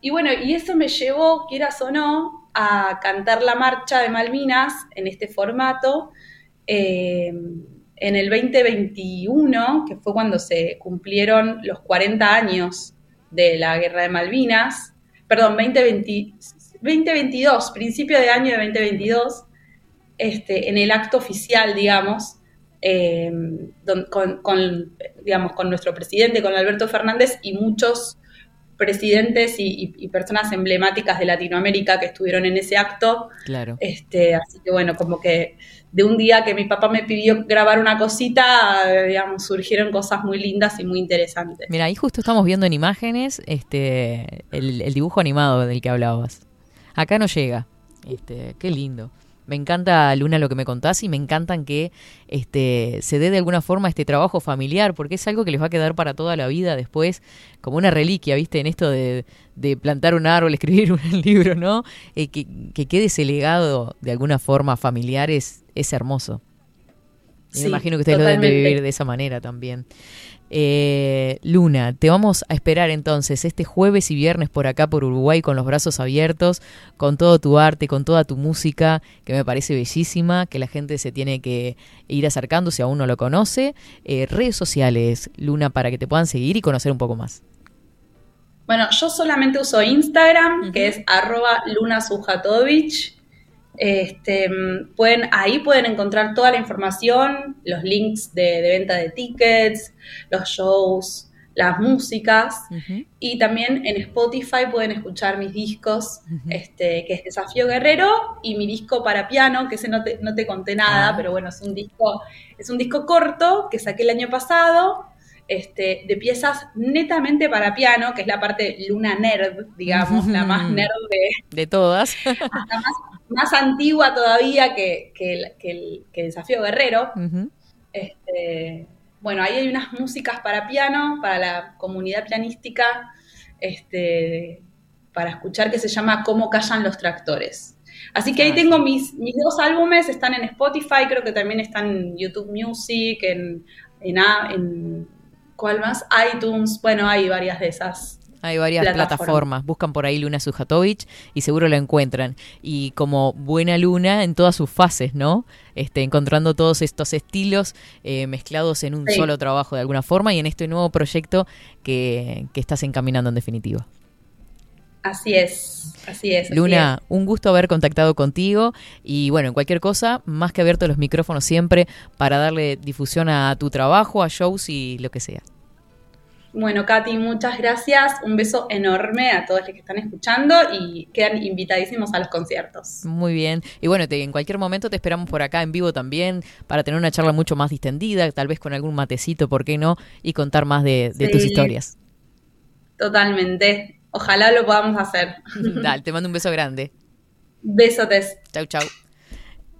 Speaker 7: y bueno, y eso me llevó, quieras o no, a cantar la marcha de Malvinas en este formato eh, en el 2021, que fue cuando se cumplieron los 40 años de la Guerra de Malvinas, perdón, 2020 2022, principio de año de 2022, este, en el acto oficial, digamos, eh, don- con, con, digamos, con nuestro presidente, con Alberto Fernández y muchos presidentes y, y- y personas emblemáticas de Latinoamérica que estuvieron en ese acto.
Speaker 2: Claro.
Speaker 7: Este, así que bueno, como que de un día que mi papá me pidió grabar una cosita, digamos, surgieron cosas muy lindas y muy interesantes.
Speaker 2: Mira, ahí justo estamos viendo en imágenes este el, el dibujo animado del que hablabas. Acá no llega. Este, qué lindo. Me encanta, Luna, lo que me contás y me encantan que este, se dé de alguna forma este trabajo familiar, porque es algo que les va a quedar para toda la vida después, como una reliquia, ¿viste? En esto de, de plantar un árbol, escribir un libro, ¿no? Eh, que, que quede ese legado de alguna forma familiar es, es hermoso.
Speaker 7: Sí,
Speaker 2: me imagino que ustedes lo deben vivir de esa manera también. Eh, Luna, te vamos a esperar entonces este jueves y viernes por acá por Uruguay con los brazos abiertos, con todo tu arte, con toda tu música, que me parece bellísima, que la gente se tiene que ir acercando si aún no lo conoce. Eh, redes sociales, Luna, para que te puedan seguir y conocer un poco más.
Speaker 7: Bueno, yo solamente uso Instagram, que es arroba lunasujatovich. Este, pueden, ahí pueden encontrar toda la información, los links de, de venta de tickets, los shows, las músicas. Y también en Spotify pueden escuchar mis discos, este, que es Desafío Guerrero, y mi disco para piano, que ese no te, no te conté nada,
Speaker 2: Ah.
Speaker 7: pero bueno, es un disco, es un disco corto que saqué el año pasado, este, de piezas netamente para piano, que es la parte Luna Nerd, digamos, la más nerd de,
Speaker 2: De todas.
Speaker 7: hasta más, más antigua todavía que, que el, que el- que Desafío Guerrero. Este, bueno, ahí hay unas músicas para piano, para la comunidad pianística, este, para escuchar que se llama Cómo callan los tractores. Así que ahí
Speaker 2: Ah,
Speaker 7: tengo mis, mis dos álbumes, están en Spotify, creo que también están en YouTube Music, en, en ¿cuál más? iTunes, bueno, hay varias de esas.
Speaker 2: Hay varias
Speaker 7: Plataformas.
Speaker 2: plataformas. Buscan por ahí Luna Sujatovic y seguro la encuentran. Y como buena Luna en todas sus fases, ¿no? Este, encontrando todos estos estilos eh, mezclados en un
Speaker 7: Sí.
Speaker 2: solo trabajo de alguna forma y en este nuevo proyecto que, que estás encaminando en definitiva.
Speaker 7: Así es, así es. así
Speaker 2: Luna, un gusto haber contactado contigo y bueno, en cualquier cosa, más que abierto los micrófonos siempre para darle difusión a tu trabajo, a shows y lo que sea.
Speaker 7: Bueno, Katy, muchas gracias. Un beso enorme a todos los que están escuchando y quedan invitadísimos a los conciertos.
Speaker 2: Muy bien. Y bueno, te- en cualquier momento te esperamos por acá en vivo también para tener una charla mucho más distendida, tal vez con algún matecito, ¿por qué no? Y contar más de, de tus historias.
Speaker 7: Totalmente. Ojalá lo podamos hacer.
Speaker 2: Dale, te mando un beso grande.
Speaker 7: Besotes.
Speaker 2: Chau, chau.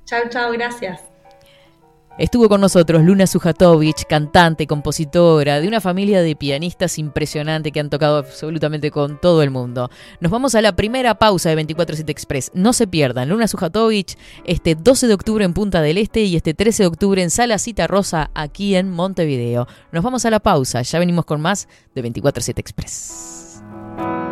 Speaker 7: Chau, chau, gracias.
Speaker 2: Estuvo con nosotros Luna Sujatovic, cantante, compositora, de una familia de pianistas impresionante que han tocado absolutamente con todo el mundo. Nos vamos a la primera pausa de 24-7 Express. No se pierdan, Luna Sujatovic este 12 de octubre en Punta del Este y este 13 de octubre en Sala Cita Rosa aquí en Montevideo. Nos vamos a la pausa, ya venimos con más de 24-7 Express.
Speaker 1: 24-7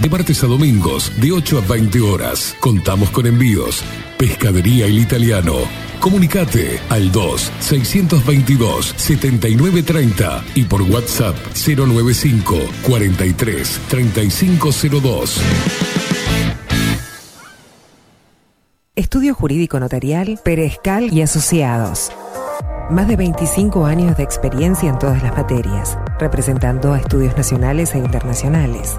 Speaker 1: de martes a domingos, de 8 a 20 horas. Contamos con envíos. Pescadería El Italiano. Comunicate al 2-622-7930 y por WhatsApp 095 43 3502.
Speaker 8: Estudio Jurídico Notarial, Perezcal y Asociados. Más de 25 años de experiencia en todas las materias, representando a estudios nacionales e internacionales.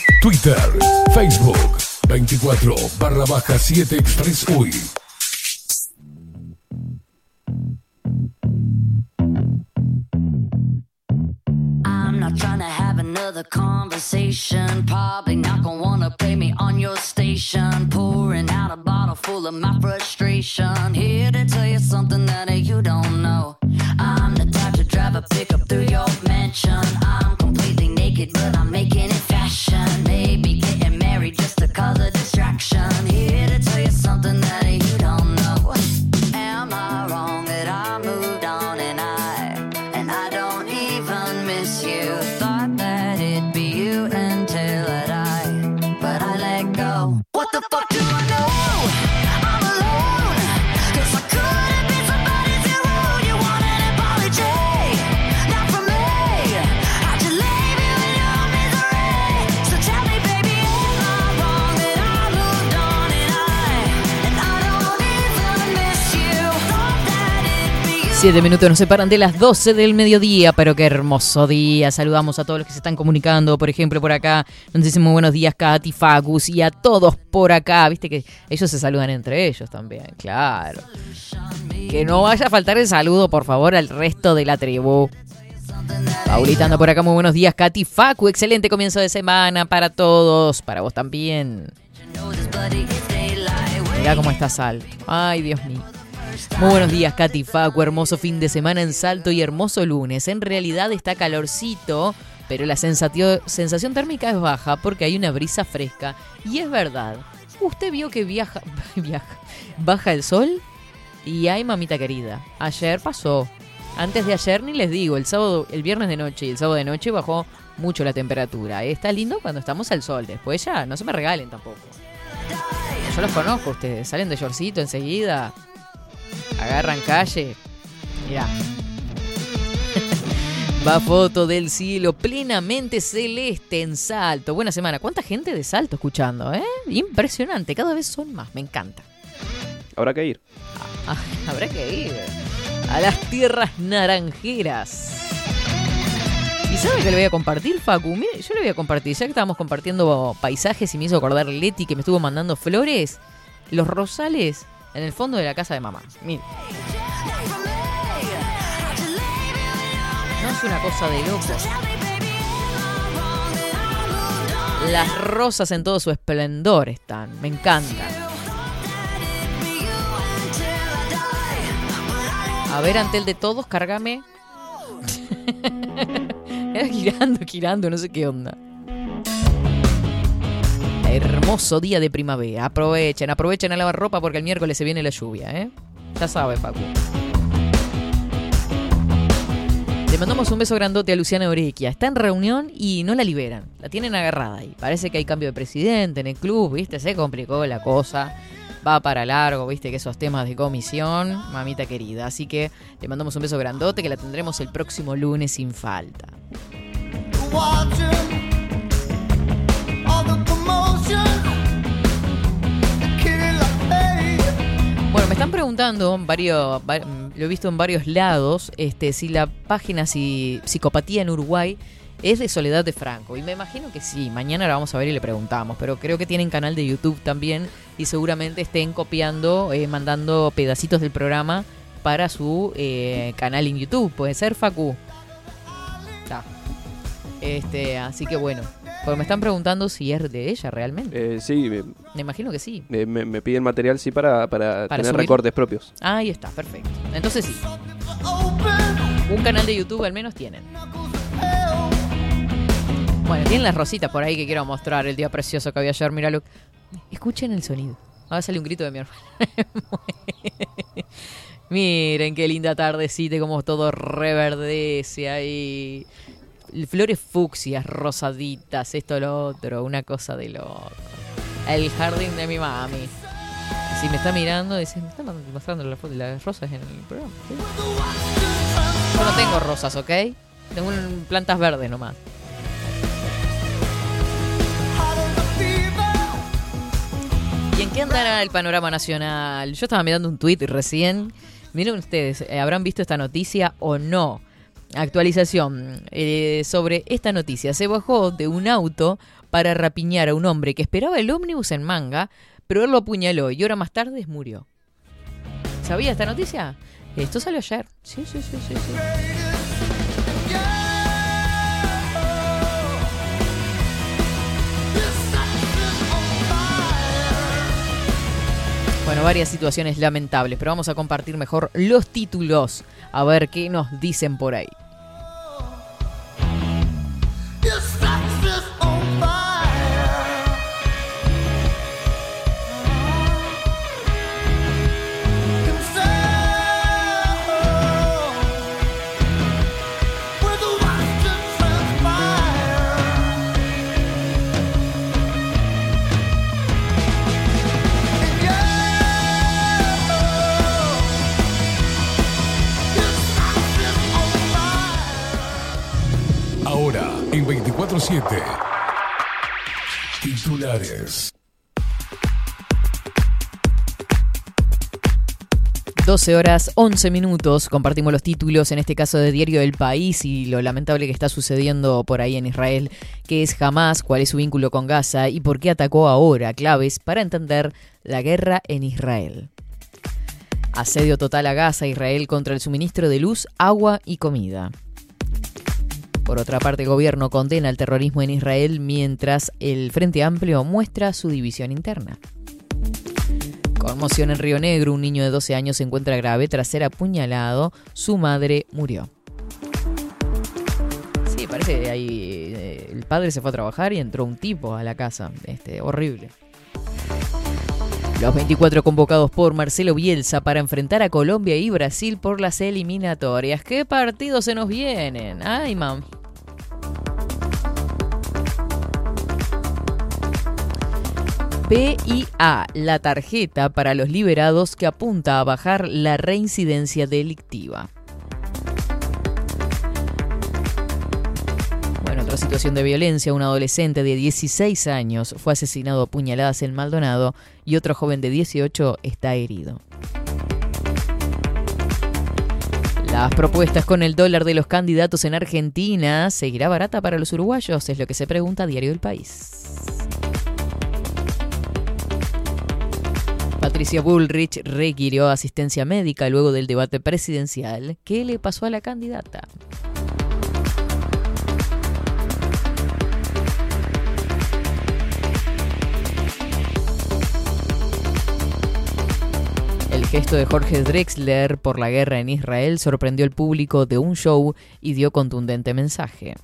Speaker 1: Twitter, Facebook, 24 barra baja 7 Express UI.
Speaker 9: I'm not trying to have another conversation. Probably not gonna wanna play me on your station. Pouring out a bottle full of my frustration. Here to tell you something that you don't know. I'm the type to drive a pickup through your mansion. I'm completely naked, but I'm
Speaker 2: Siete minutos nos separan de las 12 del mediodía, pero qué hermoso día. Saludamos a todos los que se están comunicando, por ejemplo, por acá. Nos dicen muy buenos días, Katy, Fagus, y a todos por acá. Viste que ellos se saludan entre ellos también, claro. Que no vaya a faltar el saludo, por favor, al resto de la tribu. Paulita anda por acá, muy buenos días, Katy, Facu. Excelente comienzo de semana para todos, para vos también. Mirá cómo está Salto. Ay, Dios mío. Muy buenos días, Katy Facu. Hermoso fin de semana en Salto y hermoso lunes. En realidad está calorcito, pero la sensación térmica es baja porque hay una brisa fresca. Y es verdad. Usted vio que viaja, viaja, baja el sol y ay, mamita querida. Ayer pasó. Antes de ayer ni les digo, el sábado, el viernes de noche y el sábado de noche bajó mucho la temperatura. Está lindo cuando estamos al sol. Después ya, no se me regalen tampoco. Yo los conozco ustedes. Salen de shortcito enseguida. Agarran calle. Mirá. Va foto del cielo plenamente celeste en Salto. Buena semana. ¿Cuánta gente de Salto escuchando, eh? Impresionante. Cada vez son más. Me encanta.
Speaker 3: Habrá que ir.
Speaker 2: Ah, habrá que ir a las tierras naranjeras. ¿Y sabe que le voy a compartir, Facu? Mire, yo le voy a compartir, ya que estábamos compartiendo paisajes y me hizo acordar Leti que me estuvo mandando flores, los rosales en el fondo de la casa de mamá. Mire. No es una cosa de locos. Las rosas en todo su esplendor están, me encantan. A ver, ante el de todos, cárgame. Era girando, girando, no sé qué onda. Hermoso día de primavera. Aprovechen, aprovechen a lavar ropa porque el miércoles se viene la lluvia, ¿eh? Ya sabes, Facu. Le mandamos un beso grandote a Luciana Orequia. Está en reunión y no la liberan. La tienen agarrada ahí. Parece que hay cambio de presidente en el club, ¿viste? Se complicó la cosa. Va para largo, ¿viste? Que esos temas de comisión, mamita querida. Así que le mandamos un beso grandote que la tendremos el próximo lunes sin falta. Están preguntando, varios, va- lo he visto en varios lados, este, si la página si, Psicopatía en Uruguay es de Soledad de Franco. Y me imagino que sí, mañana la vamos a ver y le preguntamos, pero creo que tienen canal de YouTube también y seguramente estén copiando, eh, mandando pedacitos del programa para su eh, canal en YouTube. ¿Puede ser, Facu? Está. Este, así que bueno, porque me están preguntando si es de ella realmente.
Speaker 3: Eh, sí, me,
Speaker 2: Me imagino que sí.
Speaker 3: me- me piden material sí para, para,
Speaker 2: Para
Speaker 3: tener
Speaker 2: subir.
Speaker 3: recortes propios.
Speaker 2: Ahí está, perfecto. Entonces sí. Un canal de YouTube al menos tienen. Bueno, tienen las rositas por ahí que quiero mostrar el día precioso que había ayer. Míralo. Escuchen el sonido. Ahora sale un grito de mi hermana. Miren qué linda tardecita, como todo reverdece ahí. Flores fucsias, rosaditas, esto, lo otro, una cosa de loco. El jardín de mi mami. Si me está mirando, dice, me está mostrando las, rosas en el programa. Yo no tengo rosas, ¿ok? Tengo plantas verdes nomás. ¿Y en qué andará el panorama nacional? Yo estaba mirando un tuit recién. Miren ustedes, eh, ¿habrán visto esta noticia o no? Actualización eh, sobre esta noticia. Se bajó de un auto para rapiñar a un hombre que esperaba el ómnibus en manga, pero él lo apuñaló y hora más tarde murió. ¿Sabía esta noticia? Esto salió ayer. Sí, sí, sí, sí, sí. Bueno, varias situaciones lamentables, pero vamos a compartir mejor los títulos. A ver qué nos dicen por ahí.
Speaker 1: 24-7. Titulares.
Speaker 2: 12 horas 11 minutos, compartimos los títulos, en este caso de Diario del País y lo lamentable que está sucediendo por ahí en Israel, que es Hamas, cuál es su vínculo con Gaza y por qué atacó ahora, claves para entender la guerra en Israel. Asedio total a Gaza, Israel contra el suministro de luz, agua y comida. Por otra parte, el gobierno condena el terrorismo en Israel mientras el Frente Amplio muestra su división interna. Conmoción en Río Negro, un niño de 12 años se encuentra grave tras ser apuñalado, su madre murió. Sí, parece que ahí eh, el padre se fue a trabajar y entró un tipo a la casa, este, horrible. Los 24 convocados por Marcelo Bielsa para enfrentar a Colombia y Brasil por las eliminatorias. ¿Qué partidos se nos vienen? Ay, mam. PIA, la tarjeta para los liberados que apunta a bajar la reincidencia delictiva. Bueno, otra situación de violencia, un adolescente de 16 años fue asesinado a puñaladas en Maldonado y otro joven de 18 está herido. La Las propuestas con el dólar de los candidatos en Argentina seguirá barata para los uruguayos, es lo que se pregunta a Diario El País. Patricia Bullrich requirió asistencia médica luego del debate presidencial. ¿Qué le pasó a la candidata? Gesto de Jorge Drexler por la guerra en Israel sorprendió al público de un show y dio contundente mensaje.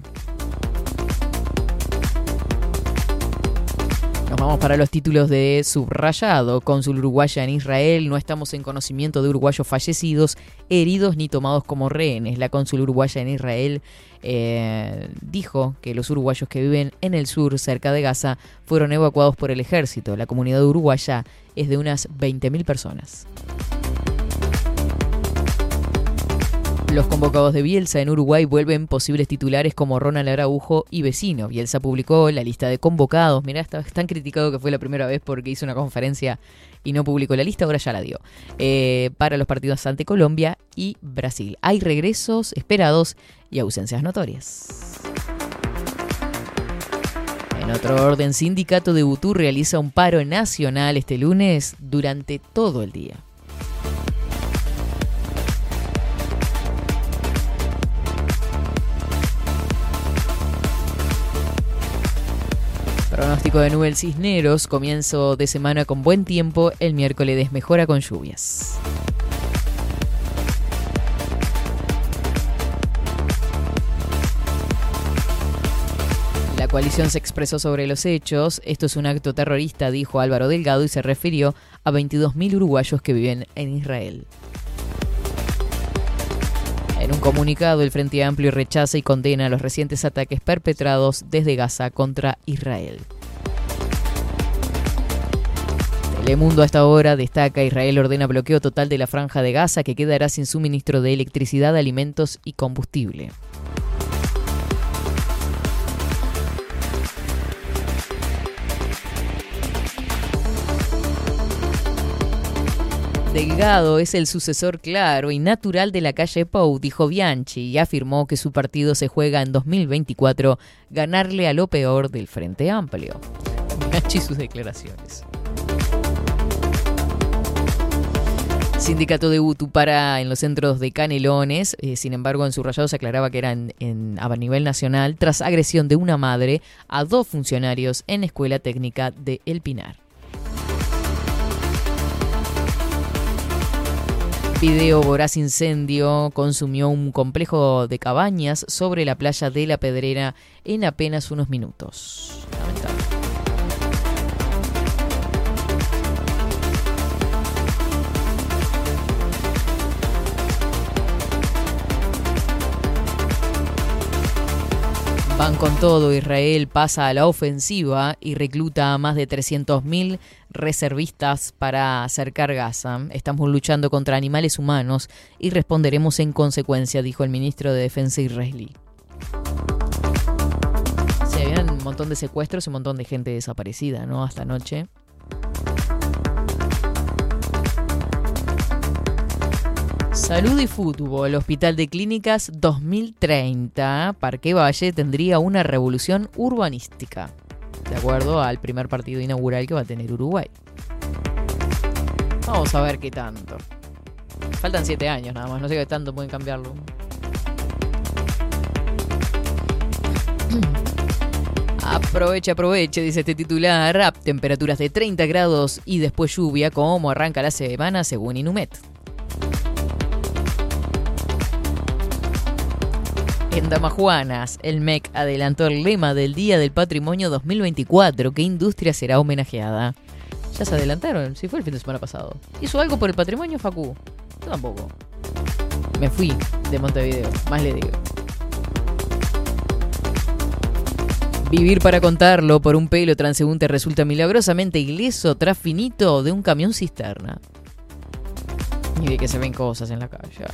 Speaker 2: Nos vamos para los títulos de subrayado. Cónsul uruguaya en Israel. No estamos en conocimiento de uruguayos fallecidos, heridos ni tomados como rehenes. La cónsul uruguaya en Israel eh, dijo que los uruguayos que viven en el sur, cerca de Gaza, fueron evacuados por el ejército. La comunidad uruguaya es de unas 20.000 personas. Los convocados de Bielsa en Uruguay vuelven posibles titulares como Ronald Araujo y Vecino. Bielsa publicó la lista de convocados. Mirá, está es tan criticado que fue la primera vez porque hizo una conferencia y no publicó la lista, ahora ya la dio. Eh, para los partidos ante Colombia y Brasil. Hay regresos esperados y ausencias notorias. En otro orden, Sindicato de Butú realiza un paro nacional este lunes durante todo el día. Pronóstico de Nubel Cisneros, comienzo de semana con buen tiempo, el miércoles desmejora con lluvias. Coalición se expresó sobre los hechos. Esto es un acto terrorista, dijo Álvaro Delgado, y se refirió a 22.000 uruguayos que viven en Israel. En un comunicado, el Frente Amplio rechaza y condena los recientes ataques perpetrados desde Gaza contra Israel. Telemundo hasta ahora destaca Israel ordena bloqueo total de la franja de Gaza que quedará sin suministro de electricidad, alimentos y combustible. Delgado es el sucesor claro y natural de la calle Pou, dijo Bianchi, y afirmó que su partido se juega en 2024 ganarle a lo peor del Frente Amplio. Bianchi sus declaraciones. Sindicato de UTU para en los centros de Canelones, eh, sin embargo en su rayado se aclaraba que era a nivel nacional tras agresión de una madre a dos funcionarios en Escuela Técnica de El Pinar. Video voraz incendio consumió un complejo de cabañas sobre la playa de La Pedrera en apenas unos minutos. Van con todo, Israel pasa a la ofensiva y recluta a más de 300.000 reservistas para acercar Gaza. Estamos luchando contra animales humanos y responderemos en consecuencia, dijo el ministro de Defensa israelí. Se habían un montón de secuestros y un montón de gente desaparecida, ¿no? Hasta anoche. Salud y fútbol, Hospital de Clínicas 2030. Parque Valle tendría una revolución urbanística, de acuerdo al primer partido inaugural que va a tener Uruguay. Vamos a ver qué tanto. Faltan siete años nada más, no sé qué tanto pueden cambiarlo. Aproveche, aproveche, dice este titular. Temperaturas de 30 grados y después lluvia, como arranca la semana según Inumet. En Damajuanas, el MEC adelantó el lema del Día del Patrimonio 2024. ¿Qué industria será homenajeada? Ya se adelantaron, si fue el fin de semana pasado. ¿Hizo algo por el patrimonio, Facu? Yo tampoco. Me fui de Montevideo, más le digo. Vivir para contarlo por un pelo transeúnte resulta milagrosamente ileso tras finito de un camión cisterna. Y que se ven cosas en la calle.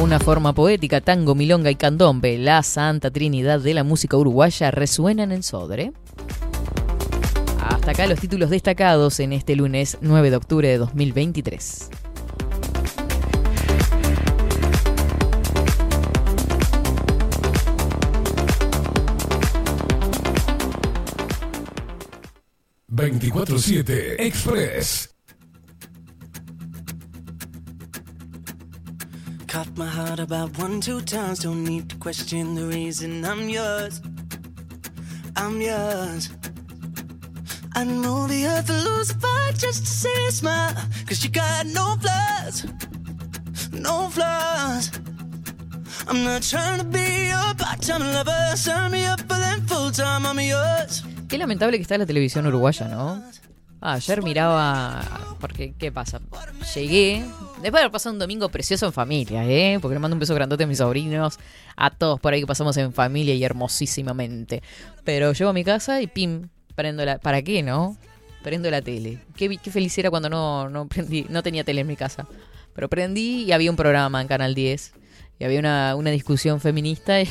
Speaker 2: Una forma poética, tango, milonga y candombe, la santa trinidad de la música uruguaya resuenan en Sodre. Hasta acá los títulos destacados en este lunes 9 de octubre de 2023.
Speaker 1: ...24-7 Express.
Speaker 4: Caught my heart about one, two times. Don't need to question the reason I'm yours. I'm yours. I know the earth will lose a fight just to see a smile. Cause you got no flaws. No flaws. I'm not trying to be your part-time lover. Sign me up for them full-time. I'm yours.
Speaker 2: Qué lamentable que está la televisión uruguaya, ¿no? Ah, ayer miraba. Porque, ¿qué pasa? Llegué. Después de haber pasado un domingo precioso en familia, ¿eh? Porque le mando un beso grandote a mis sobrinos. A todos por ahí que pasamos en familia y hermosísimamente. Pero llego a mi casa y pim, prendo la. ¿Para qué, no? Prendo la tele. Qué, feliz era cuando no, no prendí. No tenía tele en mi casa. Pero prendí y había un programa en Canal 10. Y había una, una discusión feminista. Y,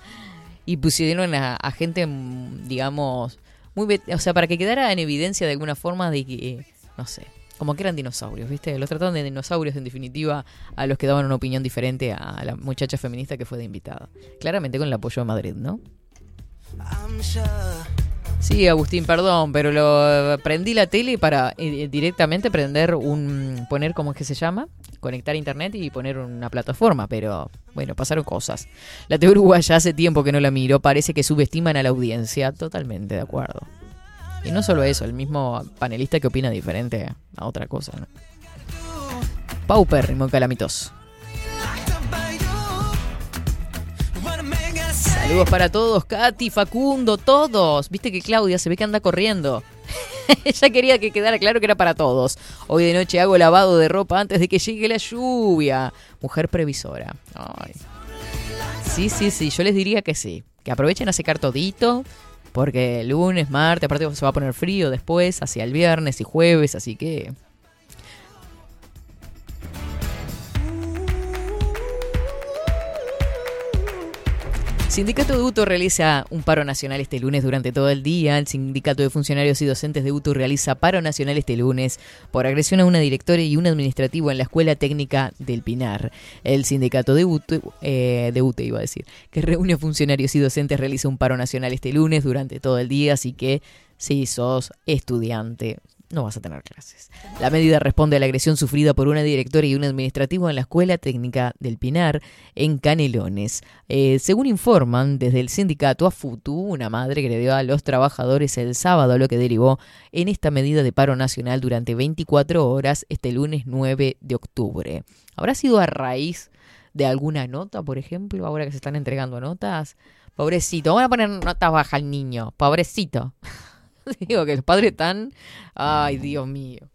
Speaker 2: y pusieron a, a gente, mm, digamos, muy o sea, para que quedara en evidencia de alguna forma de que, no sé, como que eran dinosaurios, ¿viste? Los trataron de dinosaurios en definitiva a los que daban una opinión diferente a la muchacha feminista que fue de invitada. Claramente con el apoyo de Madrid, ¿no?
Speaker 4: I'm sure.
Speaker 2: Sí, Agustín, perdón, pero lo prendí la tele para eh, directamente prender un poner cómo es que se llama, conectar a internet y poner una plataforma, pero bueno, pasaron cosas. La TV uruguaya hace tiempo que no la miro, parece que subestiman a la audiencia, totalmente de acuerdo. Y no solo eso, el mismo panelista que opina diferente a otra cosa, ¿no? Paupérrimo calamitoso. Saludos para todos, Katy, Facundo, todos. Viste que Claudia se ve que anda corriendo. Ella quería que quedara claro que era para todos. Hoy de noche hago lavado de ropa antes de que llegue la lluvia. Mujer previsora. Sí, sí, sí, yo les diría que sí. Que aprovechen a secar todito. Porque lunes, martes, aparte se va a poner frío después, hacia el viernes y jueves, así que Sindicato de UTO realiza un paro nacional este lunes durante todo el día. El Sindicato de Funcionarios y Docentes de UTO realiza paro nacional este lunes por agresión a una directora y un administrativo en la Escuela Técnica del Pinar. El Sindicato de UTO, eh, de UTE iba a decir, que reúne funcionarios y docentes realiza un paro nacional este lunes durante todo el día, así que si sos estudiante no vas a tener clases. La medida responde a la agresión sufrida por una directora y un administrativo en la Escuela Técnica del Pinar, en Canelones. Eh, según informan desde el sindicato AFUTU, una madre agredió a los trabajadores el sábado, lo que derivó en esta medida de paro nacional durante 24 horas este lunes 9 de octubre. ¿Habrá sido a raíz de alguna nota, por ejemplo, ahora que se están entregando notas? Pobrecito, van a poner notas bajas al niño, pobrecito. Digo que los padres están. Ay, Dios mío.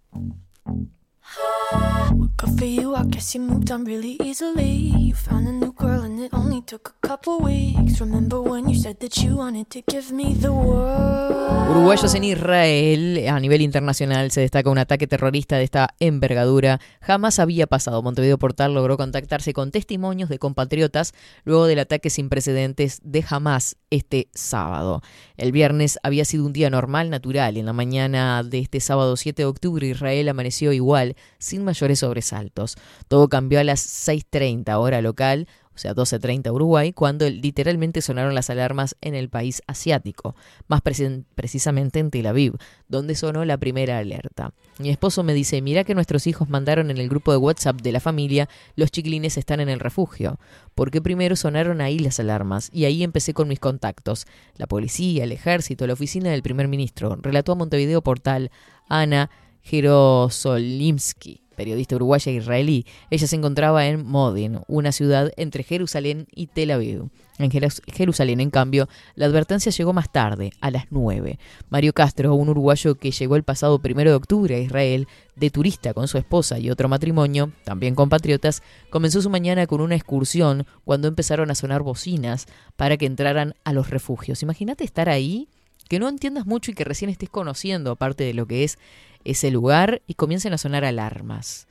Speaker 2: Uruguayos en Israel, a nivel internacional, se destaca un ataque terrorista de esta envergadura. Jamás había pasado. Montevideo Portal logró contactarse con testimonios de compatriotas luego del ataque sin precedentes de Hamas este sábado. El viernes había sido un día normal, natural. En la mañana de este sábado 7 de octubre, Israel amaneció igual, sin mayores sobresaltos. Todo cambió a las 6.30 hora local, o sea, 12.30 Uruguay, cuando literalmente sonaron las alarmas en el país asiático, más precisamente en Tel Aviv, donde sonó la primera alerta. Mi esposo me dice, mira que nuestros hijos mandaron en el grupo de WhatsApp de la familia, los chiquilines están en el refugio, porque primero sonaron ahí las alarmas, y ahí empecé con mis contactos, la policía, el ejército, la oficina del primer ministro, relató a Montevideo Portal Ana Jerosolimsky, periodista uruguaya e israelí. Ella se encontraba en Modin, una ciudad entre Jerusalén y Tel Aviv. En Jerus- Jerusalén, en cambio, la advertencia llegó más tarde, a las 9. Mario Castro, un uruguayo que llegó el pasado primero de octubre a Israel de turista con su esposa y otro matrimonio, también compatriotas, comenzó su mañana con una excursión cuando empezaron a sonar bocinas para que entraran a los refugios. Imagínate estar ahí que no entiendas mucho y que recién estés conociendo parte de lo que es ese lugar y comiencen a sonar alarmas.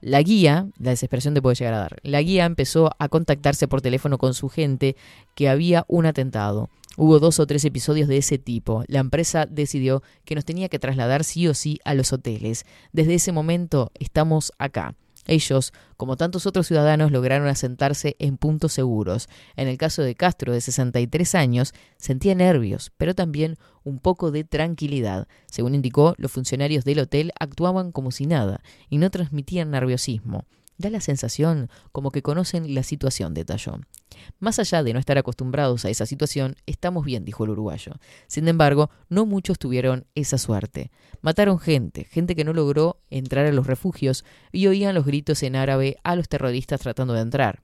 Speaker 2: La guía, la desesperación te puede llegar a dar, la guía empezó a contactarse por teléfono con su gente que había un atentado. Hubo dos o tres episodios de ese tipo. La empresa decidió que nos tenía que trasladar sí o sí a los hoteles. Desde ese momento estamos acá. Ellos, como tantos otros ciudadanos, lograron asentarse en puntos seguros. En el caso de Castro, de 63 años, sentía nervios, pero también un poco de tranquilidad. Según indicó, los funcionarios del hotel actuaban como si nada y no transmitían nerviosismo. Da la sensación como que conocen la situación, detalló. Más allá de no estar acostumbrados a esa situación, estamos bien, dijo el uruguayo. Sin embargo, no muchos tuvieron esa suerte. Mataron gente, gente que no logró entrar a los refugios y oían los gritos en árabe a los terroristas tratando de entrar.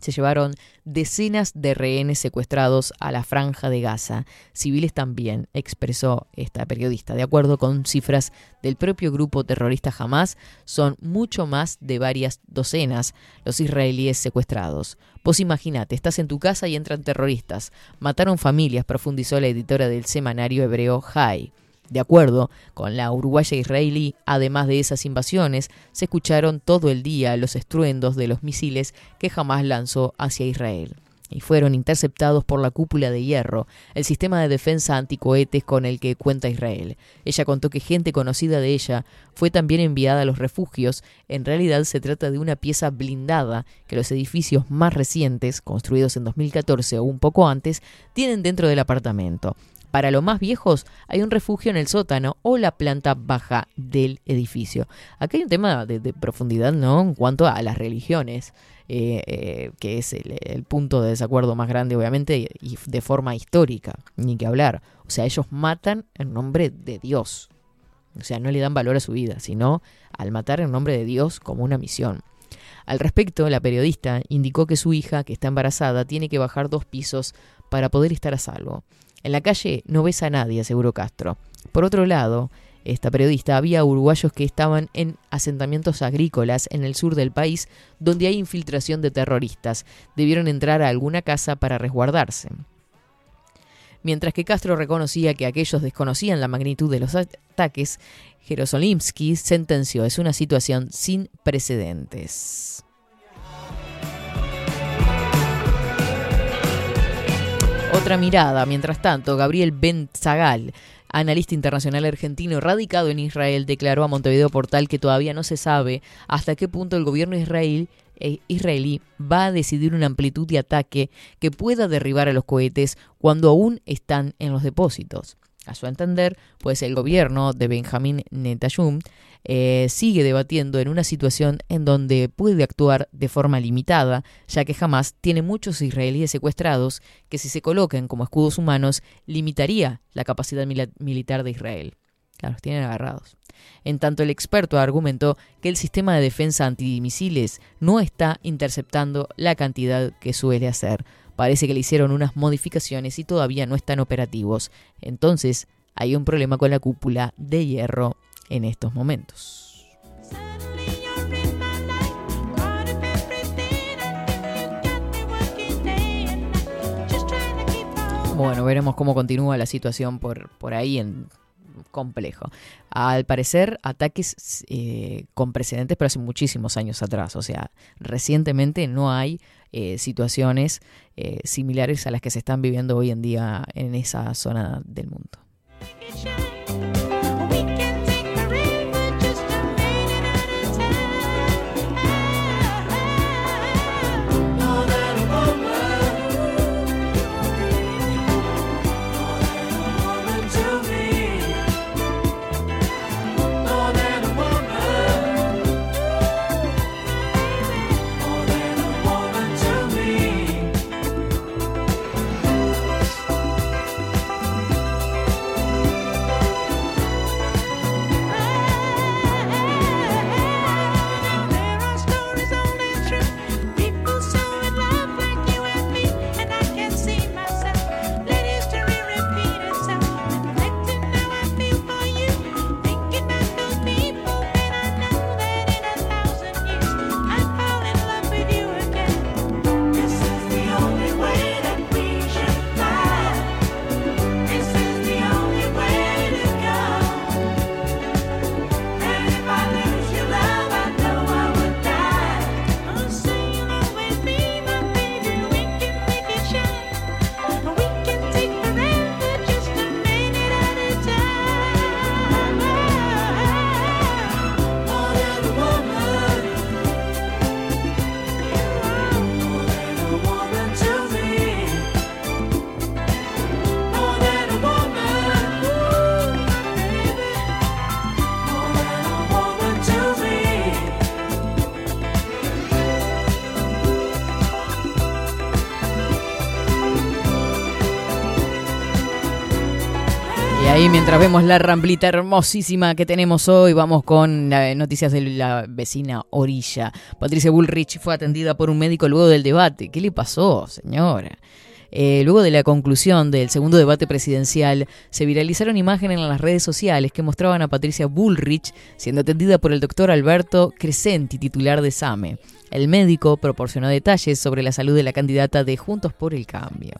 Speaker 2: Se llevaron decenas de rehenes secuestrados a la franja de Gaza. Civiles también, expresó esta periodista. De acuerdo con cifras del propio grupo terrorista Hamas, son mucho más de varias docenas los israelíes secuestrados. Vos imagínate, estás en tu casa y entran terroristas. Mataron familias, profundizó la editora del semanario hebreo Hai. De acuerdo con la uruguaya israelí, además de esas invasiones, se escucharon todo el día los estruendos de los misiles que jamás lanzó hacia Israel y fueron interceptados por la cúpula de hierro, el sistema de defensa anticohetes con el que cuenta Israel. Ella contó que gente conocida de ella fue también enviada a los refugios. En realidad se trata de una pieza blindada que los edificios más recientes, construidos en 2014 o un poco antes, tienen dentro del apartamento. Para los más viejos hay un refugio en el sótano o la planta baja del edificio. Aquí hay un tema de, profundidad ¿no? en cuanto a las religiones, eh, eh, que es el, el punto de desacuerdo más grande obviamente y de forma histórica, ni que hablar. O sea, ellos matan en nombre de Dios. O sea, no le dan valor a su vida, sino al matar en nombre de Dios como una misión. Al respecto, la periodista indicó que su hija, que está embarazada, tiene que bajar dos pisos para poder estar a salvo. En la calle no ves a nadie, aseguró Castro. Por otro lado, esta periodista, había uruguayos que estaban en asentamientos agrícolas en el sur del país donde hay infiltración de terroristas. Debieron entrar a alguna casa para resguardarse. Mientras que Castro reconocía que aquellos desconocían la magnitud de los ataques, Jerosolimsky sentenció es una situación sin precedentes. Otra mirada, mientras tanto, Gabriel Ben Zagal, analista internacional argentino radicado en Israel, declaró a Montevideo Portal que todavía no se sabe hasta qué punto el gobierno israel, eh, israelí va a decidir una amplitud de ataque que pueda derribar a los cohetes cuando aún están en los depósitos. A su entender, pues el gobierno de Benjamín Netanyahu eh, sigue debatiendo en una situación en donde puede actuar de forma limitada, ya que jamás tiene muchos israelíes secuestrados que si se colocan como escudos humanos limitaría la capacidad militar de Israel. Claro, los tienen agarrados. En tanto, el experto argumentó que el sistema de defensa antimisiles no está interceptando la cantidad que suele hacer. Parece que le hicieron unas modificaciones y todavía no están operativos. Entonces, hay un problema con la cúpula de hierro en estos momentos. Bueno, veremos cómo continúa la situación por, por ahí en complejo. Al parecer, ataques eh, con precedentes, pero hace muchísimos años atrás. O sea, recientemente no hay eh, situaciones eh, similares a las que se están viviendo hoy en día en esa zona del mundo. Mientras vemos la ramblita hermosísima que tenemos hoy, vamos con noticias de la vecina Orilla. Patricia Bullrich fue atendida por un médico luego del debate. ¿Qué le pasó, señora? Eh, luego de la conclusión del segundo debate presidencial, se viralizaron imágenes en las redes sociales que mostraban a Patricia Bullrich siendo atendida por el doctor Alberto Crescenti, titular de SAME. El médico proporcionó detalles sobre la salud de la candidata de Juntos por el Cambio.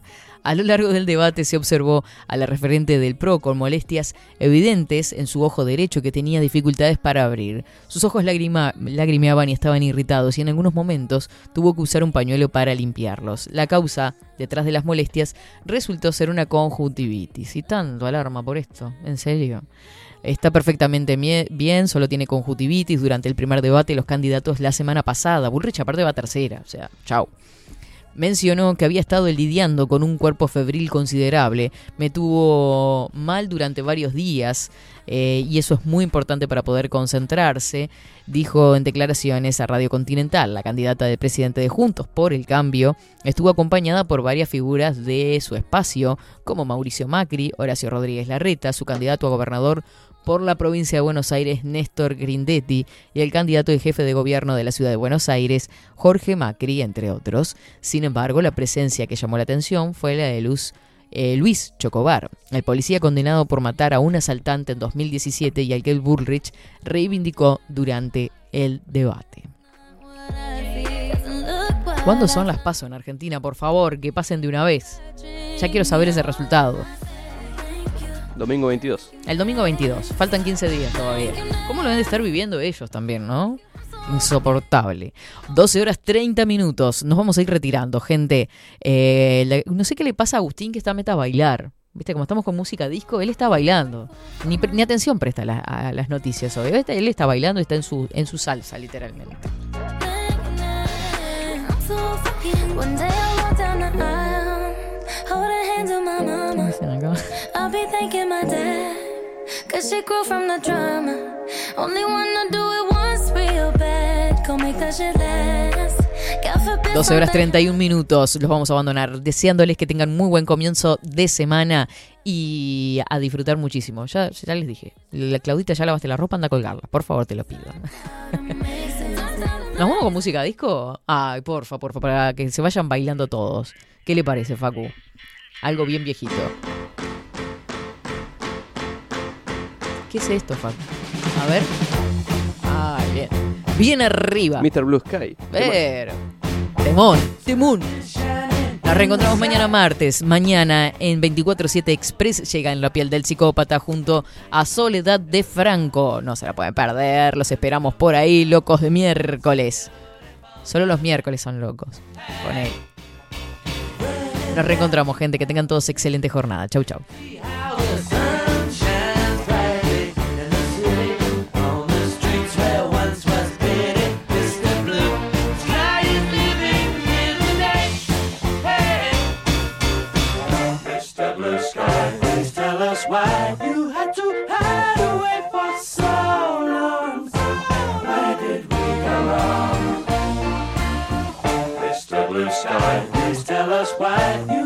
Speaker 2: A lo largo del debate se observó a la referente del PRO con molestias evidentes en su ojo derecho que tenía dificultades para abrir. Sus ojos lagrima- lagrimeaban y estaban irritados y en algunos momentos tuvo que usar un pañuelo para limpiarlos. La causa detrás de las molestias resultó ser una conjuntivitis. Y tanto alarma por esto, ¿en serio? Está perfectamente bien, solo tiene conjuntivitis durante el primer debate de los candidatos la semana pasada. Bullrich aparte va tercera, o sea, chau. Mencionó que había estado lidiando con un cuerpo febril considerable, me tuvo mal durante varios días eh, y eso es muy importante para poder concentrarse, dijo en declaraciones a Radio Continental. La candidata de presidente de Juntos por el Cambio estuvo acompañada por varias figuras de su espacio, como Mauricio Macri, Horacio Rodríguez Larreta, su candidato a gobernador por la provincia de Buenos Aires, Néstor Grindetti, y el candidato de jefe de gobierno de la ciudad de Buenos Aires, Jorge Macri, entre otros. Sin embargo, la presencia que llamó la atención fue la de Luz, eh, Luis Chocobar, el policía condenado por matar a un asaltante en 2017 y al que el Bullrich reivindicó durante el debate. ¿Cuándo son las pasos en Argentina? Por favor, que pasen de una vez. Ya quiero saber ese resultado.
Speaker 3: Domingo 22.
Speaker 2: El domingo 22. Faltan 15 días todavía. ¿Cómo lo deben de estar viviendo ellos también, no? Insoportable. 12 horas 30 minutos. Nos vamos a ir retirando, gente. Eh, la- no sé qué le pasa a Agustín que está meta a bailar. Viste, como estamos con música disco, él está bailando. Ni, ni atención presta a, la- a las noticias hoy. Este- Él está bailando y está en su, en su salsa, literalmente.
Speaker 6: The hold her hand of my mama.
Speaker 2: Dicen acá.
Speaker 6: I'll be thanking my dad, cause she grew from the drama. Only wanna do it once real bad, go make that shit last. God forbid
Speaker 2: 12 horas
Speaker 6: something
Speaker 2: 31 minutos. Los vamos a abandonar. Deseándoles que tengan muy buen comienzo de semana y a disfrutar muchísimo. Ya, ya les dije. La Claudita ya lavaste la ropa, anda a colgarla. Por favor, te lo pido. ¿Nos vamos con música disco? Ay, porfa, porfa, para que se vayan bailando todos. ¿Qué le parece, Facu? Algo bien viejito. ¿Qué es esto, Facu? A ver. Ay, bien. Bien arriba.
Speaker 3: Mr. Blue Sky.
Speaker 2: Pero. Temón, temón. Nos reencontramos mañana martes. Mañana en 24-7 Express llega en la piel del psicópata junto a Soledad de Franco. No se la pueden perder. Los esperamos por ahí, locos de miércoles. Solo los miércoles son locos. Con él. Nos reencontramos, gente. Que tengan todos excelente jornada. Chau, chau.
Speaker 4: Tell us why